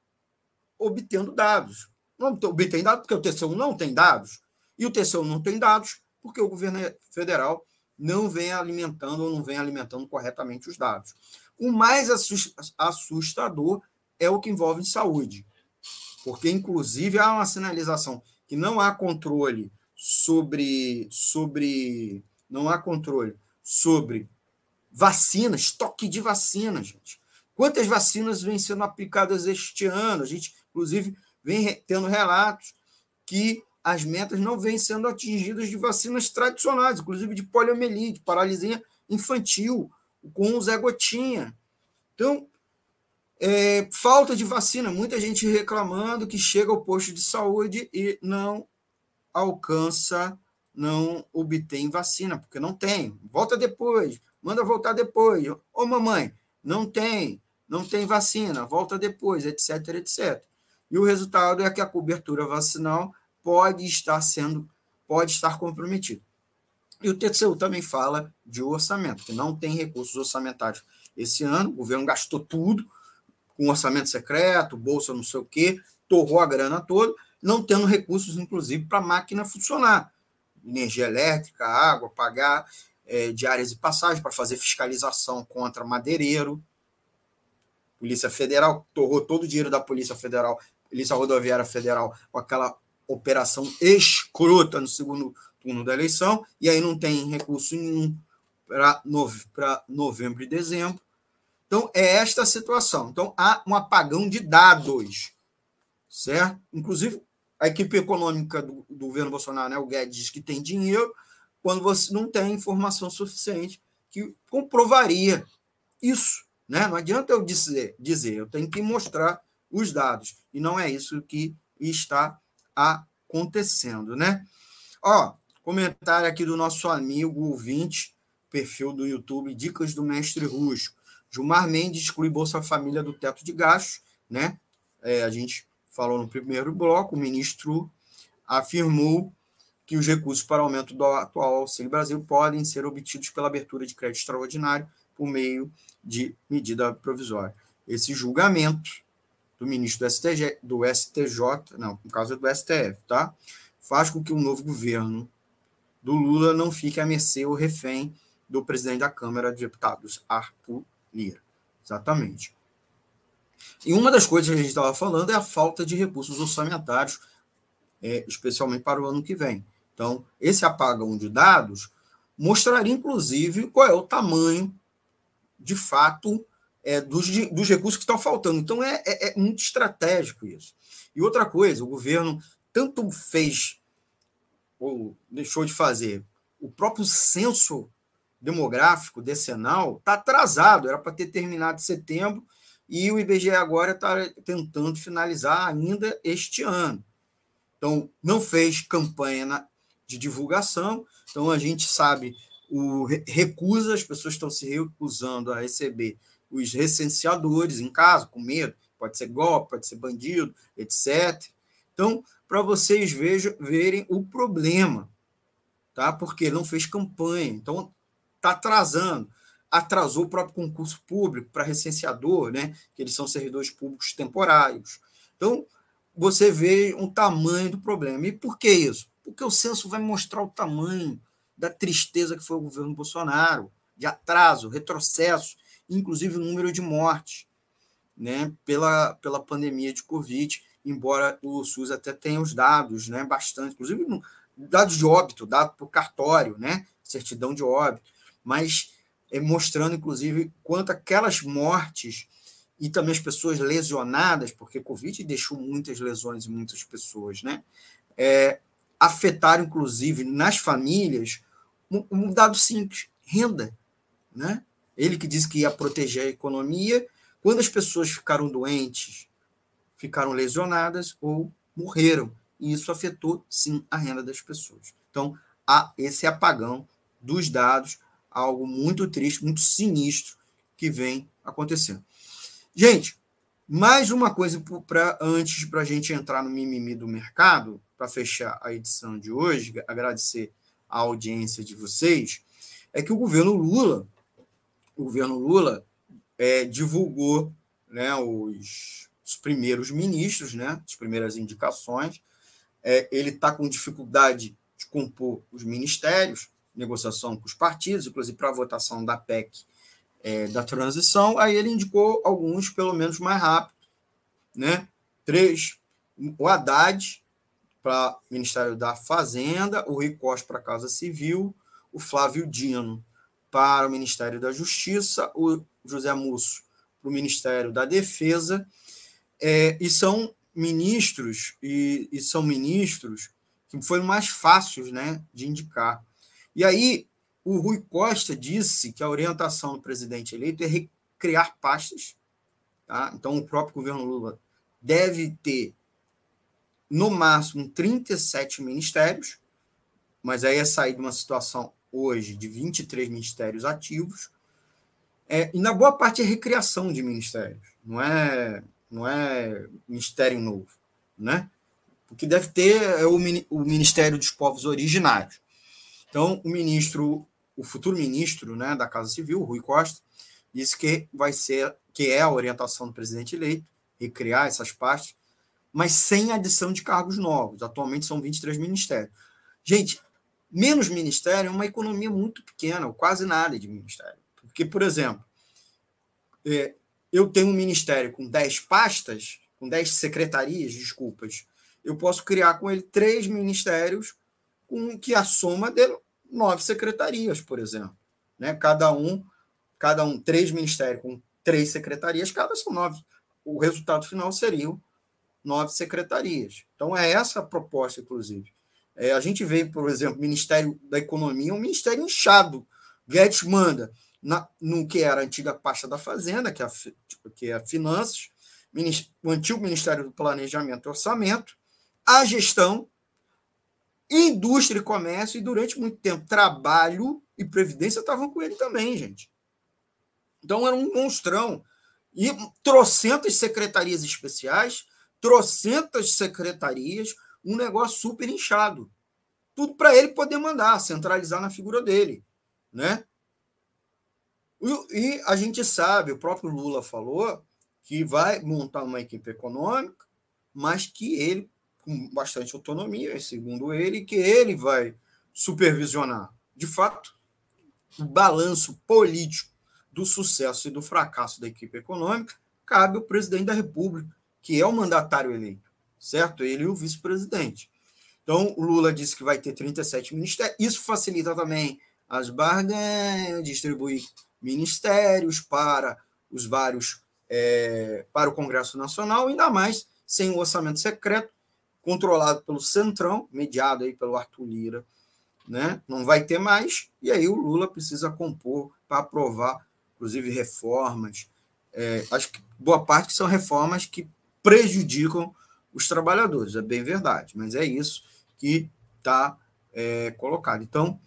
obtendo dados. Não obtém dados porque o TCU não tem dados. E o TCU não tem dados, porque o governo federal não vem alimentando ou não vem alimentando corretamente os dados. O mais assustador é o que envolve saúde, porque, inclusive, há uma sinalização que não há controle sobre, sobre não há controle sobre vacina, estoque de vacinas, gente. Quantas vacinas vêm sendo aplicadas este ano? A gente, inclusive, vem tendo relatos que as metas não vêm sendo atingidas de vacinas tradicionais, inclusive de poliomielite, paralisia infantil, com o Zé Gotinha. Então, é, falta de vacina, muita gente reclamando que chega ao posto de saúde e não alcança, não obtém vacina, porque não tem. Volta depois, manda voltar depois. Ô, mamãe, não tem, não tem vacina, volta depois, etc, etc. E o resultado é que a cobertura vacinal pode estar sendo, pode estar comprometida. E o TCU também fala de orçamento, que não tem recursos orçamentários esse ano, o governo gastou tudo, com orçamento secreto, bolsa não sei o quê, torrou a grana toda, não tendo recursos, inclusive, para a máquina funcionar. Energia elétrica, água, pagar é, diárias e passagens para fazer fiscalização contra madeireiro. Polícia Federal torrou todo o dinheiro da Polícia Federal, Polícia Rodoviária Federal, com aquela operação escrota no segundo turno da eleição, e aí não tem recurso nenhum para novembro e dezembro. Então, é esta a situação. Então, há um apagão de dados, certo? Inclusive, a equipe econômica do, do governo Bolsonaro, né, o Guedes, diz que tem dinheiro, quando você não tem informação suficiente que comprovaria isso. Né? Não adianta eu dizer, dizer, eu tenho que mostrar os dados. E não é isso que está acontecendo. Né? Ó, comentário aqui do nosso amigo ouvinte, perfil do YouTube, Dicas do Mestre Rusco. Gilmar Mendes exclui Bolsa Família do teto de gastos. Né? É, a gente falou no primeiro bloco, o ministro afirmou que os recursos para aumento do atual Auxílio Brasil podem ser obtidos pela abertura de crédito extraordinário por meio de medida provisória. Esse julgamento do ministro do STJ, do STJ, não, no caso é do STF, tá? Faz com que o novo governo do Lula não fique à mercê ou refém do presidente da Câmara de Deputados, Arthur Lira. Exatamente. E uma das coisas que a gente estava falando é a falta de recursos orçamentários, é, especialmente para o ano que vem. Então, esse apagão de dados mostraria, inclusive, qual é o tamanho, de fato, é, dos, dos recursos que estão faltando. Então, é, é, é muito estratégico isso. E outra coisa, o governo tanto fez ou deixou de fazer o próprio censo demográfico decenal está atrasado, era para ter terminado em setembro, e o IBGE agora está tentando finalizar ainda este ano. Então, não fez campanha de divulgação, então a gente sabe, o recusa, as pessoas estão se recusando a receber os recenseadores em casa, com medo, pode ser golpe, pode ser bandido, etc. Então, para vocês vejam, verem o problema, tá? Porque não fez campanha, então está atrasando atrasou o próprio concurso público para recenseador, né? que eles são servidores públicos temporários. Então, você vê um tamanho do problema. E por que isso? Porque o censo vai mostrar o tamanho da tristeza que foi o governo Bolsonaro, de atraso, retrocesso, inclusive o número de mortes né, pela, pela pandemia de Covid, embora o SUS até tenha os dados, né, bastante, inclusive dados de óbito, dado por cartório, né, certidão de óbito, mas é, mostrando, inclusive, quanto aquelas mortes e também as pessoas lesionadas, porque Covid deixou muitas lesões em muitas pessoas, né? É, afetaram, inclusive, nas famílias, um, um, dado simples, renda, né? Ele que disse que ia proteger a economia, quando as pessoas ficaram doentes, ficaram lesionadas ou morreram, e isso afetou, sim, a renda das pessoas. Então, há esse apagão dos dados, algo muito triste, muito sinistro que vem acontecendo. Gente, mais uma coisa para antes para a gente entrar no mimimi do mercado, para fechar a edição de hoje, agradecer a audiência de vocês, é que o governo Lula, o governo Lula é, divulgou né, os, os, primeiros ministros, né, as primeiras indicações. É, ele está com dificuldade de compor os ministérios, negociação com os partidos, inclusive para a votação da PEC é, da transição, aí ele indicou alguns, pelo menos, mais rápido, né? Três, o Haddad para o Ministério da Fazenda, o Rui Costa para a Casa Civil, o Flávio Dino para o Ministério da Justiça, o José Musso para o Ministério da Defesa, é, e são ministros, e, e são ministros que foram mais fáceis né, de indicar. E aí, o Rui Costa disse que a orientação do presidente eleito é recriar pastas. Tá? Então, o próprio governo Lula deve ter no máximo 37 ministérios, mas aí é sair de uma situação hoje de 23 ministérios ativos, é, e na boa parte é recriação de ministérios, não é, não é ministério novo, né? O que deve ter é o, o Ministério dos Povos Originários. Então, o ministro, o futuro ministro né, da Casa Civil, Rui Costa, disse que vai ser, que é a orientação do presidente eleito, recriar essas partes, mas sem adição de cargos novos. Atualmente são 23 ministérios. Gente, menos ministério é uma economia muito pequena, quase nada de ministério. Porque, por exemplo, é, eu tenho um ministério com 10 pastas, com 10 secretarias, desculpas, eu posso criar com ele três ministérios com que a soma de nove secretarias, por exemplo. Né? Cada um, cada um, três ministérios com três secretarias, cada são nove. O resultado final seriam nove secretarias. Então, é essa a proposta, inclusive. É, a gente vê, por exemplo, Ministério da Economia, um ministério inchado. Guedes manda na, no que era a antiga pasta da Fazenda, que é a, que é Finanças, o antigo Ministério do Planejamento e Orçamento, a gestão, indústria e comércio, e durante muito tempo, trabalho e previdência estavam com ele também, gente. Então era um monstrão. E trocentas secretarias especiais, trocentas secretarias, um negócio super inchado. Tudo para ele poder mandar, centralizar na figura dele. Né? E, e a gente sabe, o próprio Lula falou que vai montar uma equipe econômica, mas que ele, com bastante autonomia, segundo ele, que ele vai supervisionar. De fato, o balanço político do sucesso e do fracasso da equipe econômica cabe ao presidente da República, que é o mandatário eleito certo? Ele e o vice-presidente. Então, o Lula disse que vai ter 37 ministérios. Isso facilita também as barganhas, distribuir ministérios para os vários é, para o Congresso Nacional, ainda mais sem o orçamento secreto, controlado pelo Centrão, mediado aí pelo Arthur Lira, né? Não vai ter mais, e aí o Lula precisa compor para aprovar, inclusive, reformas. É, acho que boa parte são reformas que prejudicam os trabalhadores, é bem verdade, mas é isso que está é, colocado. Então,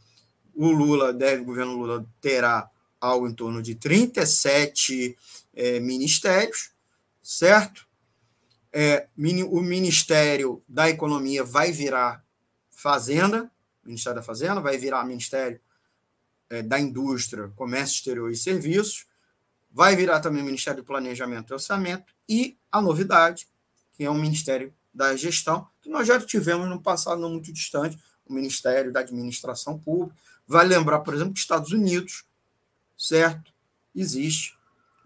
o Lula, deve, o governo Lula terá algo em torno de 37 é, ministérios, certo? É, o Ministério da Economia vai virar Fazenda, Ministério da Fazenda, vai virar Ministério é, da Indústria, Comércio Exterior e Serviços, vai virar também Ministério do Planejamento e Orçamento, e a novidade, que é o Ministério da Gestão, que nós já tivemos no passado não muito distante, o Ministério da Administração Pública. Vai lembrar, por exemplo, que Estados Unidos, certo? Existe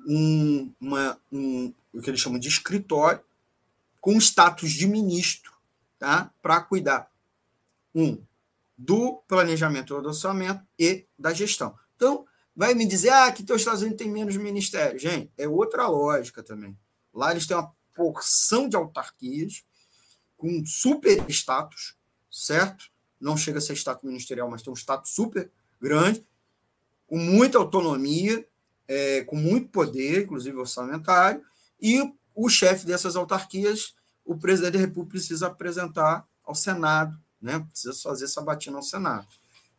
um, uma, um, o que eles chamam de escritório com status de ministro, tá? Para cuidar, um, do planejamento do orçamento e da gestão. Então, vai me dizer, ah, que os Estados Unidos tem menos ministério. Gente, é outra lógica também. Lá eles têm uma porção de autarquias com super status, certo? Não chega a ser status ministerial, mas tem um status super grande, com muita autonomia, é, com muito poder, inclusive orçamentário, e o chefe dessas autarquias, o presidente da República, precisa apresentar ao Senado, né? precisa fazer essa batina ao Senado.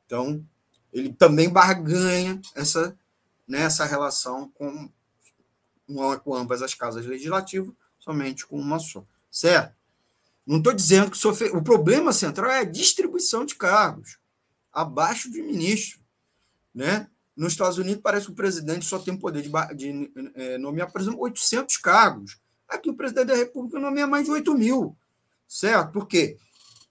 Então, ele também barganha essa, né, essa relação com, com ambas as casas legislativas, somente com uma só, certo? Não estou dizendo que fe... o problema central é a distribuição de cargos abaixo de ministro, né? Nos Estados Unidos parece que o presidente só tem poder de, de é, nomear, por exemplo, 800 cargos. Aqui o presidente da República nomeia mais de 8 mil, certo? Por quê?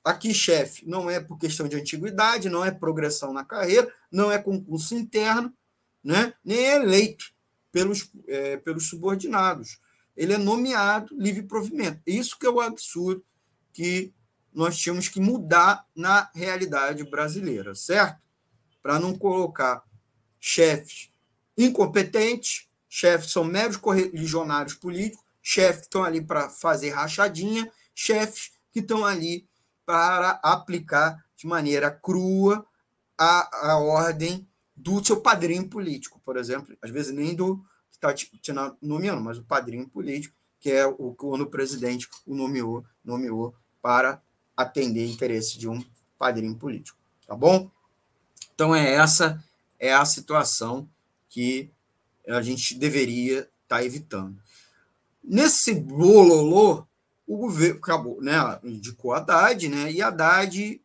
Aqui, chefe, não é por questão de antiguidade, não é progressão na carreira, não é concurso interno, né? nem é eleito pelos, é, pelos subordinados ele é nomeado livre provimento. Isso que é o absurdo que nós tínhamos que mudar na realidade brasileira, certo? Para não colocar chefes incompetentes, chefes são meros correligionários políticos, chefes que estão ali para fazer rachadinha, chefes que estão ali para aplicar de maneira crua a, a ordem do seu padrinho político, por exemplo, às vezes nem do está te nomeando, mas o padrinho político, que é o quando o presidente o nomeou, nomeou para atender interesse de um padrinho político, tá bom? Então é essa é a situação que a gente deveria estar tá evitando. Nesse bololô, o governo acabou, né, indicou Haddad, né, e Haddad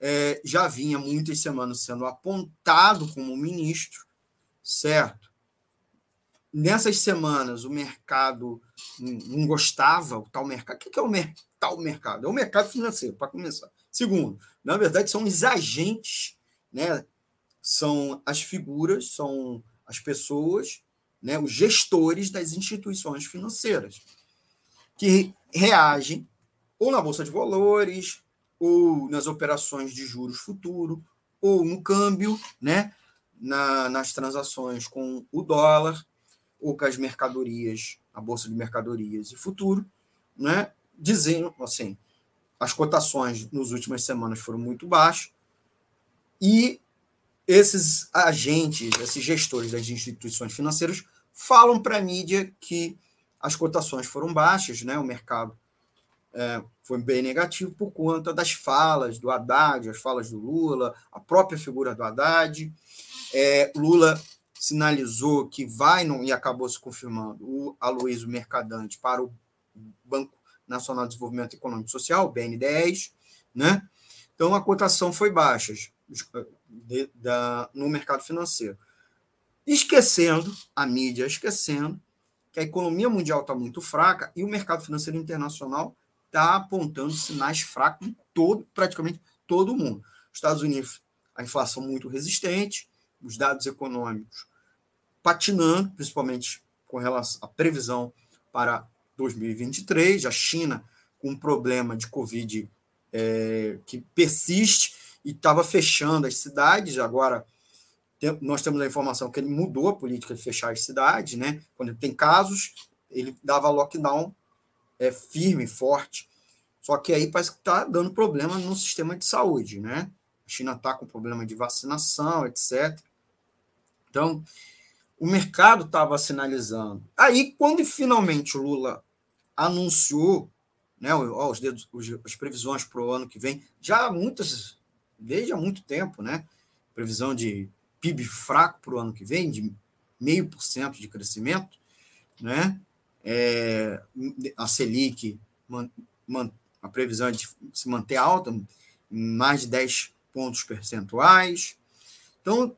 é, já vinha muitas semanas sendo apontado como ministro, certo? Nessas semanas, o mercado não gostava, o tal mercado. O que é o mer tal mercado? É o mercado financeiro, para começar. Segundo, na verdade, são os agentes, né? são as figuras, são as pessoas, né? os gestores das instituições financeiras, que reagem ou na Bolsa de Valores, ou nas operações de juros futuro, ou no câmbio, né? Na, nas transações com o dólar, ou com as mercadorias, a Bolsa de Mercadorias e Futuro, né? dizendo assim, as cotações nas últimas semanas foram muito baixas e esses agentes, esses gestores das instituições financeiras falam para a mídia que as cotações foram baixas, né? o mercado é, foi bem negativo por conta das falas do Haddad, as falas do Lula, a própria figura do Haddad. É, Lula sinalizou que vai, não, e acabou se confirmando, o Aloysio Mercadante para o Banco Nacional de Desenvolvimento Econômico e Social, BNDES, né? Então a cotação foi baixa de, da, no mercado financeiro. Esquecendo, a mídia esquecendo, que a economia mundial está muito fraca e o mercado financeiro internacional está apontando sinais fracos em todo, praticamente todo o mundo. Estados Unidos, a inflação muito resistente, os dados econômicos patinando, principalmente com relação à previsão para 2023, a China com um problema de Covid é, que persiste e estava fechando as cidades, agora nós temos a informação que ele mudou a política de fechar as cidades, né? Quando tem casos, ele dava lockdown é, firme, forte. Só que aí parece que está dando problema no sistema de saúde, né? A China está com problema de vacinação, etc. Então, o mercado estava sinalizando. Aí, quando finalmente o Lula anunciou né, ó, os dedos, os, as previsões para o ano que vem, já há muitas, desde há muito tempo, né? Previsão de PIB fraco para o ano que vem, de meio por cento de crescimento, né? é, a Selic, man, man, a previsão é de se manter alta, mais de 10 pontos percentuais. Então,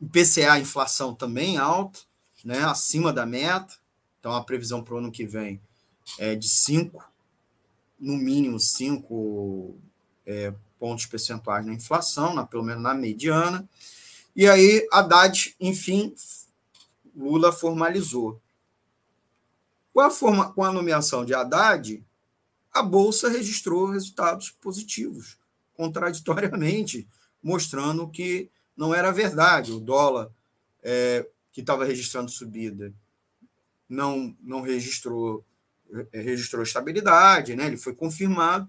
o PCA, a inflação também alta, né, acima da meta. Então, a previsão para o ano que vem é de 5, no mínimo 5 é, pontos percentuais na inflação, na, pelo menos na mediana. E aí, Haddad, enfim, Lula formalizou. Com a, forma, com a nomeação de Haddad, a Bolsa registrou resultados positivos, contraditoriamente, mostrando que não era verdade. O dólar, é, que estava registrando subida, não, não registrou, é, registrou estabilidade, né? ele foi confirmado.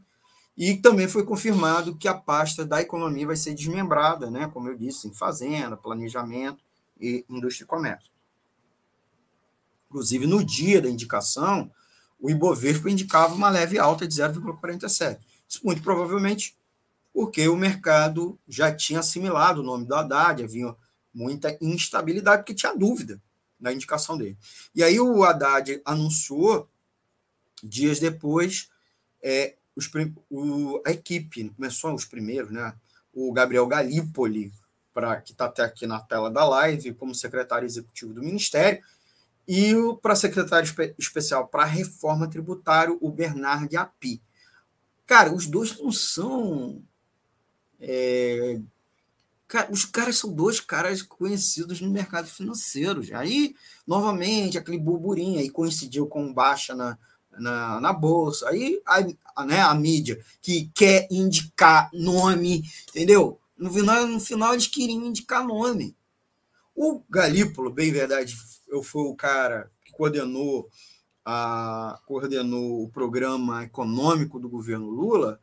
E também foi confirmado que a pasta da economia vai ser desmembrada, né? como eu disse, em fazenda, planejamento e indústria e comércio. Inclusive, no dia da indicação, o Ibovespa indicava uma leve alta de 0,47. Isso muito provavelmente porque o mercado já tinha assimilado o nome do Haddad, havia muita instabilidade, porque tinha dúvida na indicação dele. E aí o Haddad anunciou, dias depois, é, os, o, a equipe, começou os primeiros, né? O Gabriel Galípoli, pra, que está até aqui na tela da live, como secretário executivo do Ministério, e para secretário espe especial para reforma tributária, o Bernard Api. Cara, os dois não são. É, os caras são dois caras conhecidos no mercado financeiro. Aí, novamente, aquele burburinho aí coincidiu com baixa na, na, na bolsa. Aí a, né, a mídia que quer indicar nome, entendeu? No final, no final eles queriam indicar nome. O Galípolo, bem verdade, eu fui o cara que coordenou, a, coordenou o programa econômico do governo Lula,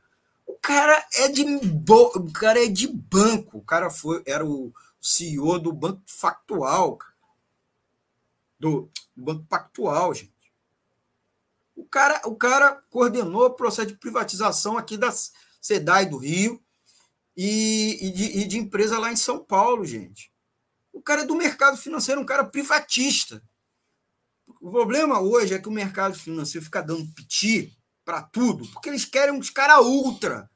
cara é de o cara é de banco, o cara foi era o CEO do Banco Factual, do, do Banco Pactual, gente. O cara, o cara coordenou o processo de privatização aqui da SEDAI do Rio e, e, de, e de empresa lá em São Paulo, gente. O cara é do mercado financeiro, um cara privatista. O problema hoje é que o mercado financeiro fica dando piti para tudo, porque eles querem uns cara ultra.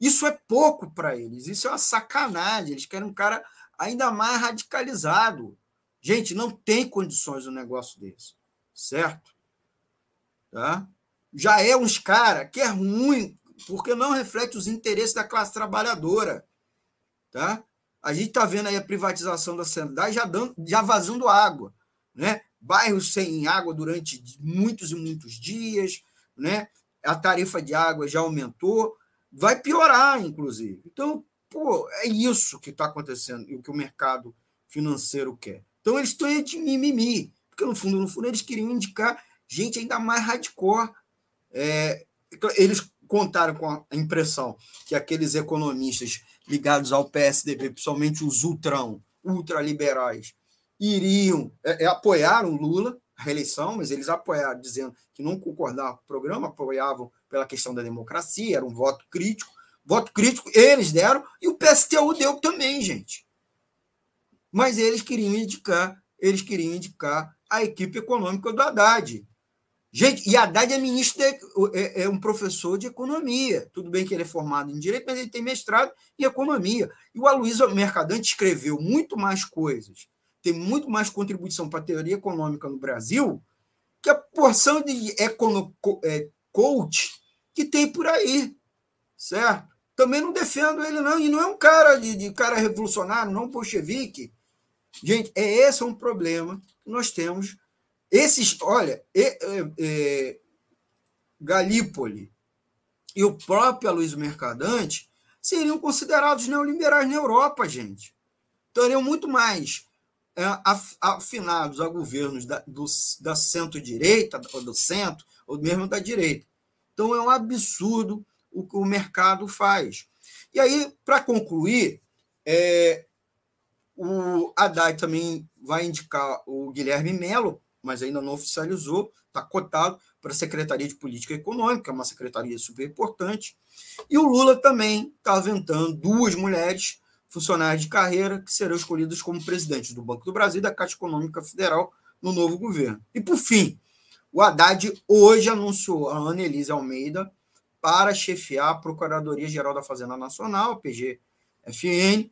Isso é pouco para eles, isso é uma sacanagem. Eles querem um cara ainda mais radicalizado. Gente, não tem condições um negócio desse, certo? Tá? Já é uns cara que é ruim, porque não reflete os interesses da classe trabalhadora, tá? A gente está vendo aí a privatização da sanidade já, dando, já vazando água, né? Bairros sem água durante muitos e muitos dias, né? A tarifa de água já aumentou, vai piorar, inclusive. Então, pô, é isso que está acontecendo e o que o mercado financeiro quer. Então, eles estão de mimimi, porque no fundo, no fundo, eles queriam indicar gente ainda mais hardcore. É, eles contaram com a impressão que aqueles economistas ligados ao PSDB, principalmente os ultrão, ultraliberais, iriam é, é, apoiaram Lula, a reeleição, mas eles apoiaram dizendo que não concordavam com o programa, apoiavam pela questão da democracia, era um voto crítico. Voto crítico eles deram e o PSTU deu também, gente. Mas eles queriam indicar, eles queriam indicar a equipe econômica do Haddad. Gente, e Haddad é ministro, de, é, é, um professor de economia. Tudo bem que ele é formado em direito, mas ele tem mestrado em economia. E o Aloysio Mercadante escreveu muito mais coisas, tem muito mais contribuição para a teoria econômica no Brasil que a porção de econo, é, coach que tem por aí, certo? Também não defendo ele, não. E não é um cara de, de cara revolucionário, não bolchevique. Gente, é esse é um problema que nós temos esses, olha, é, é, Galípoli e o próprio Aloysio Mercadante seriam considerados neoliberais na Europa, gente. Estariam muito mais afinados a governos da, do, da centro-direita, ou do centro, ou mesmo da direita. Então é um absurdo o que o mercado faz. E aí, para concluir, é, o Haddad também vai indicar o Guilherme Melo mas ainda não oficializou, está cotado para a Secretaria de Política Econômica, uma secretaria super importante. E o Lula também está aventando duas mulheres funcionárias de carreira que serão escolhidas como presidentes do Banco do Brasil e da Caixa Econômica Federal no novo governo. E, por fim, o Haddad hoje anunciou a Annelise Almeida para chefiar a Procuradoria-Geral da Fazenda Nacional, PGFN,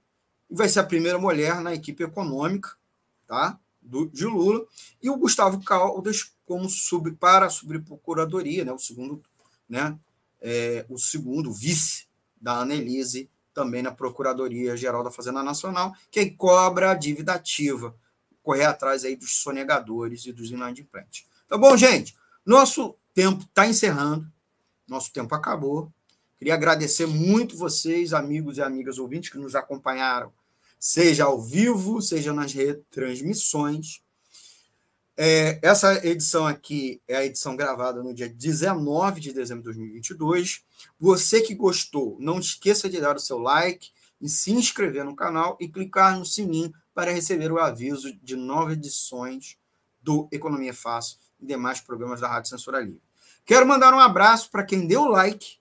e vai ser a primeira mulher na equipe econômica, tá? do, de Lula, e o Gustavo Caldas como sub, para a subprocuradoria, né, o segundo, né, é, o segundo vice da Annelise, também na Procuradoria-Geral da Fazenda Nacional, que cobra a dívida ativa, correr atrás aí dos sonegadores e dos inadimplentes. Tá bom, gente? Nosso tempo está encerrando, nosso tempo acabou. Queria agradecer muito vocês, amigos e amigas ouvintes, que nos acompanharam seja ao vivo, seja nas retransmissões. É, essa edição aqui é a edição gravada no dia 19 de dezembro de 2022. Você que gostou, não esqueça de dar o seu like e se inscrever no canal e clicar no sininho para receber o aviso de novas edições do Economia Fácil e demais programas da Rádio Censura Livre. Quero mandar um abraço para quem deu like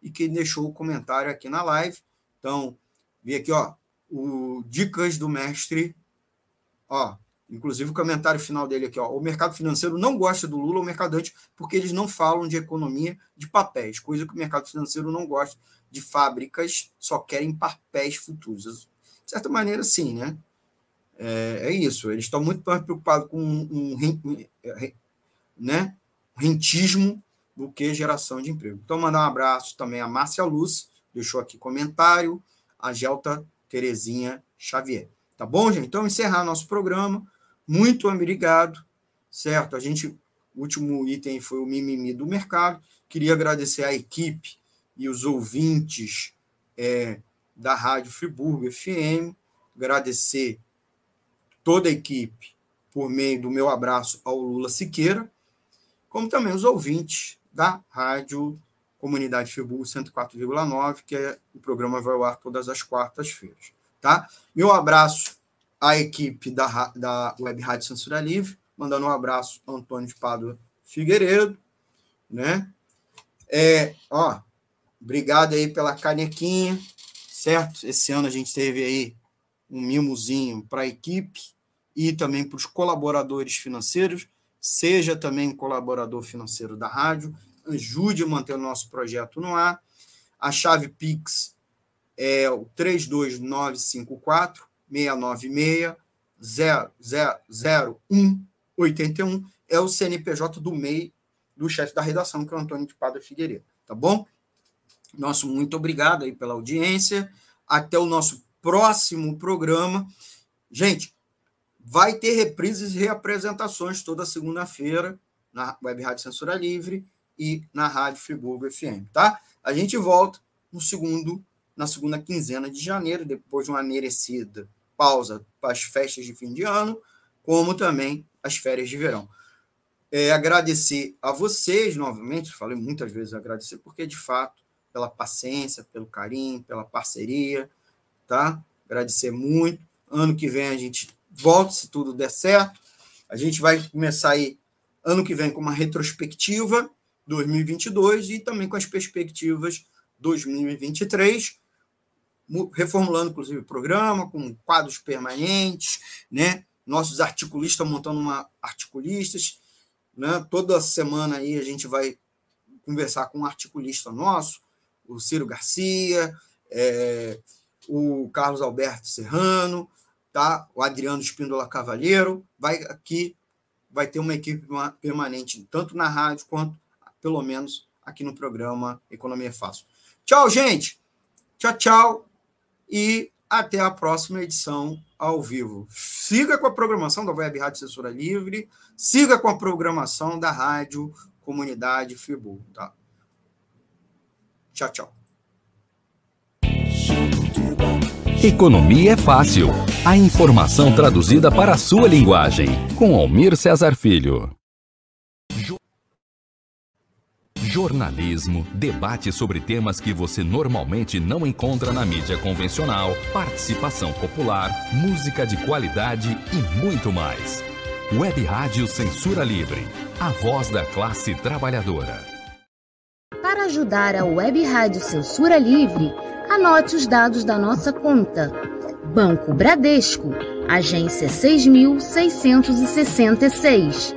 e quem deixou o comentário aqui na live. Então, vi aqui, ó, o Dicas do Mestre, ó, inclusive o comentário final dele aqui, ó, o mercado financeiro não gosta do Lula, o mercadante, porque eles não falam de economia de papéis, coisa que o mercado financeiro não gosta de fábricas, só querem papéis futuros. De certa maneira, sim, né? É, é isso, eles estão muito mais preocupados com um, um, né, rentismo do que geração de emprego. Então, mandar um abraço também a Márcia Luz, deixou aqui comentário, a Gelta Terezinha Xavier. Tá bom, gente? Então, encerrar nosso programa. Muito obrigado, certo? A gente, o último item foi o mimimi do mercado. Queria agradecer à equipe e os ouvintes é, da Rádio Friburgo FM, agradecer toda a equipe por meio do meu abraço ao Lula Siqueira, como também os ouvintes da Rádio Comunidade Friburgo 104,9, que é, o programa vai ao ar todas as quartas-feiras. Tá? Meu abraço à equipe da, da Web Rádio Censura Livre, mandando um abraço ao Antônio de Pádua Figueiredo, né? É, ó, obrigado aí pela canequinha, certo? Esse ano a gente teve aí um mimozinho para a equipe e também para os colaboradores financeiros. Seja também um colaborador financeiro da rádio, ajude a manter o nosso projeto no ar. A chave Pix é o 32954 696 00181 é o CNPJ do MEI do chefe da redação, que é o Antônio de Padre Figueiredo, tá bom? Nosso muito obrigado aí pela audiência. Até o nosso próximo programa. Gente, vai ter reprises e reapresentações toda segunda-feira na Web Rádio Censura Livre e na Rádio Friburgo FM, tá? A gente volta no segundo, na segunda quinzena de janeiro, depois de uma merecida pausa para as festas de fim de ano, como também as férias de verão. É, agradecer a vocês novamente, falei muitas vezes agradecer, porque de fato, pela paciência, pelo carinho, pela parceria, tá? Agradecer muito. Ano que vem a gente volta, se tudo der certo. A gente vai começar aí ano que vem com uma retrospectiva 2022 e também com as perspectivas 2023, reformulando inclusive o programa com quadros permanentes, né? Nossos articulistas montando uma articulistas, né? Toda semana aí a gente vai conversar com um articulista nosso, o Ciro Garcia, é, o Carlos Alberto Serrano, tá? O Adriano Espíndola Cavalheiro vai aqui vai ter uma equipe permanente tanto na rádio quanto pelo menos aqui no programa Economia Fácil. Tchau, gente. Tchau, tchau e até a próxima edição ao vivo. Siga com a programação da Web Rádio Censura Livre, siga com a programação da Rádio Comunidade Friburgo, tá? Tchau, tchau. Economia é fácil. A informação traduzida para a sua linguagem. Com Almir Cesar Filho. Jornalismo, debate sobre temas que você normalmente não encontra na mídia convencional, participação popular, música de qualidade e muito mais. Web Rádio Censura Livre, a voz da classe trabalhadora. Para ajudar a Web Rádio Censura Livre, anote os dados da nossa conta. Banco Bradesco, agência 6666.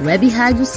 Web Rádio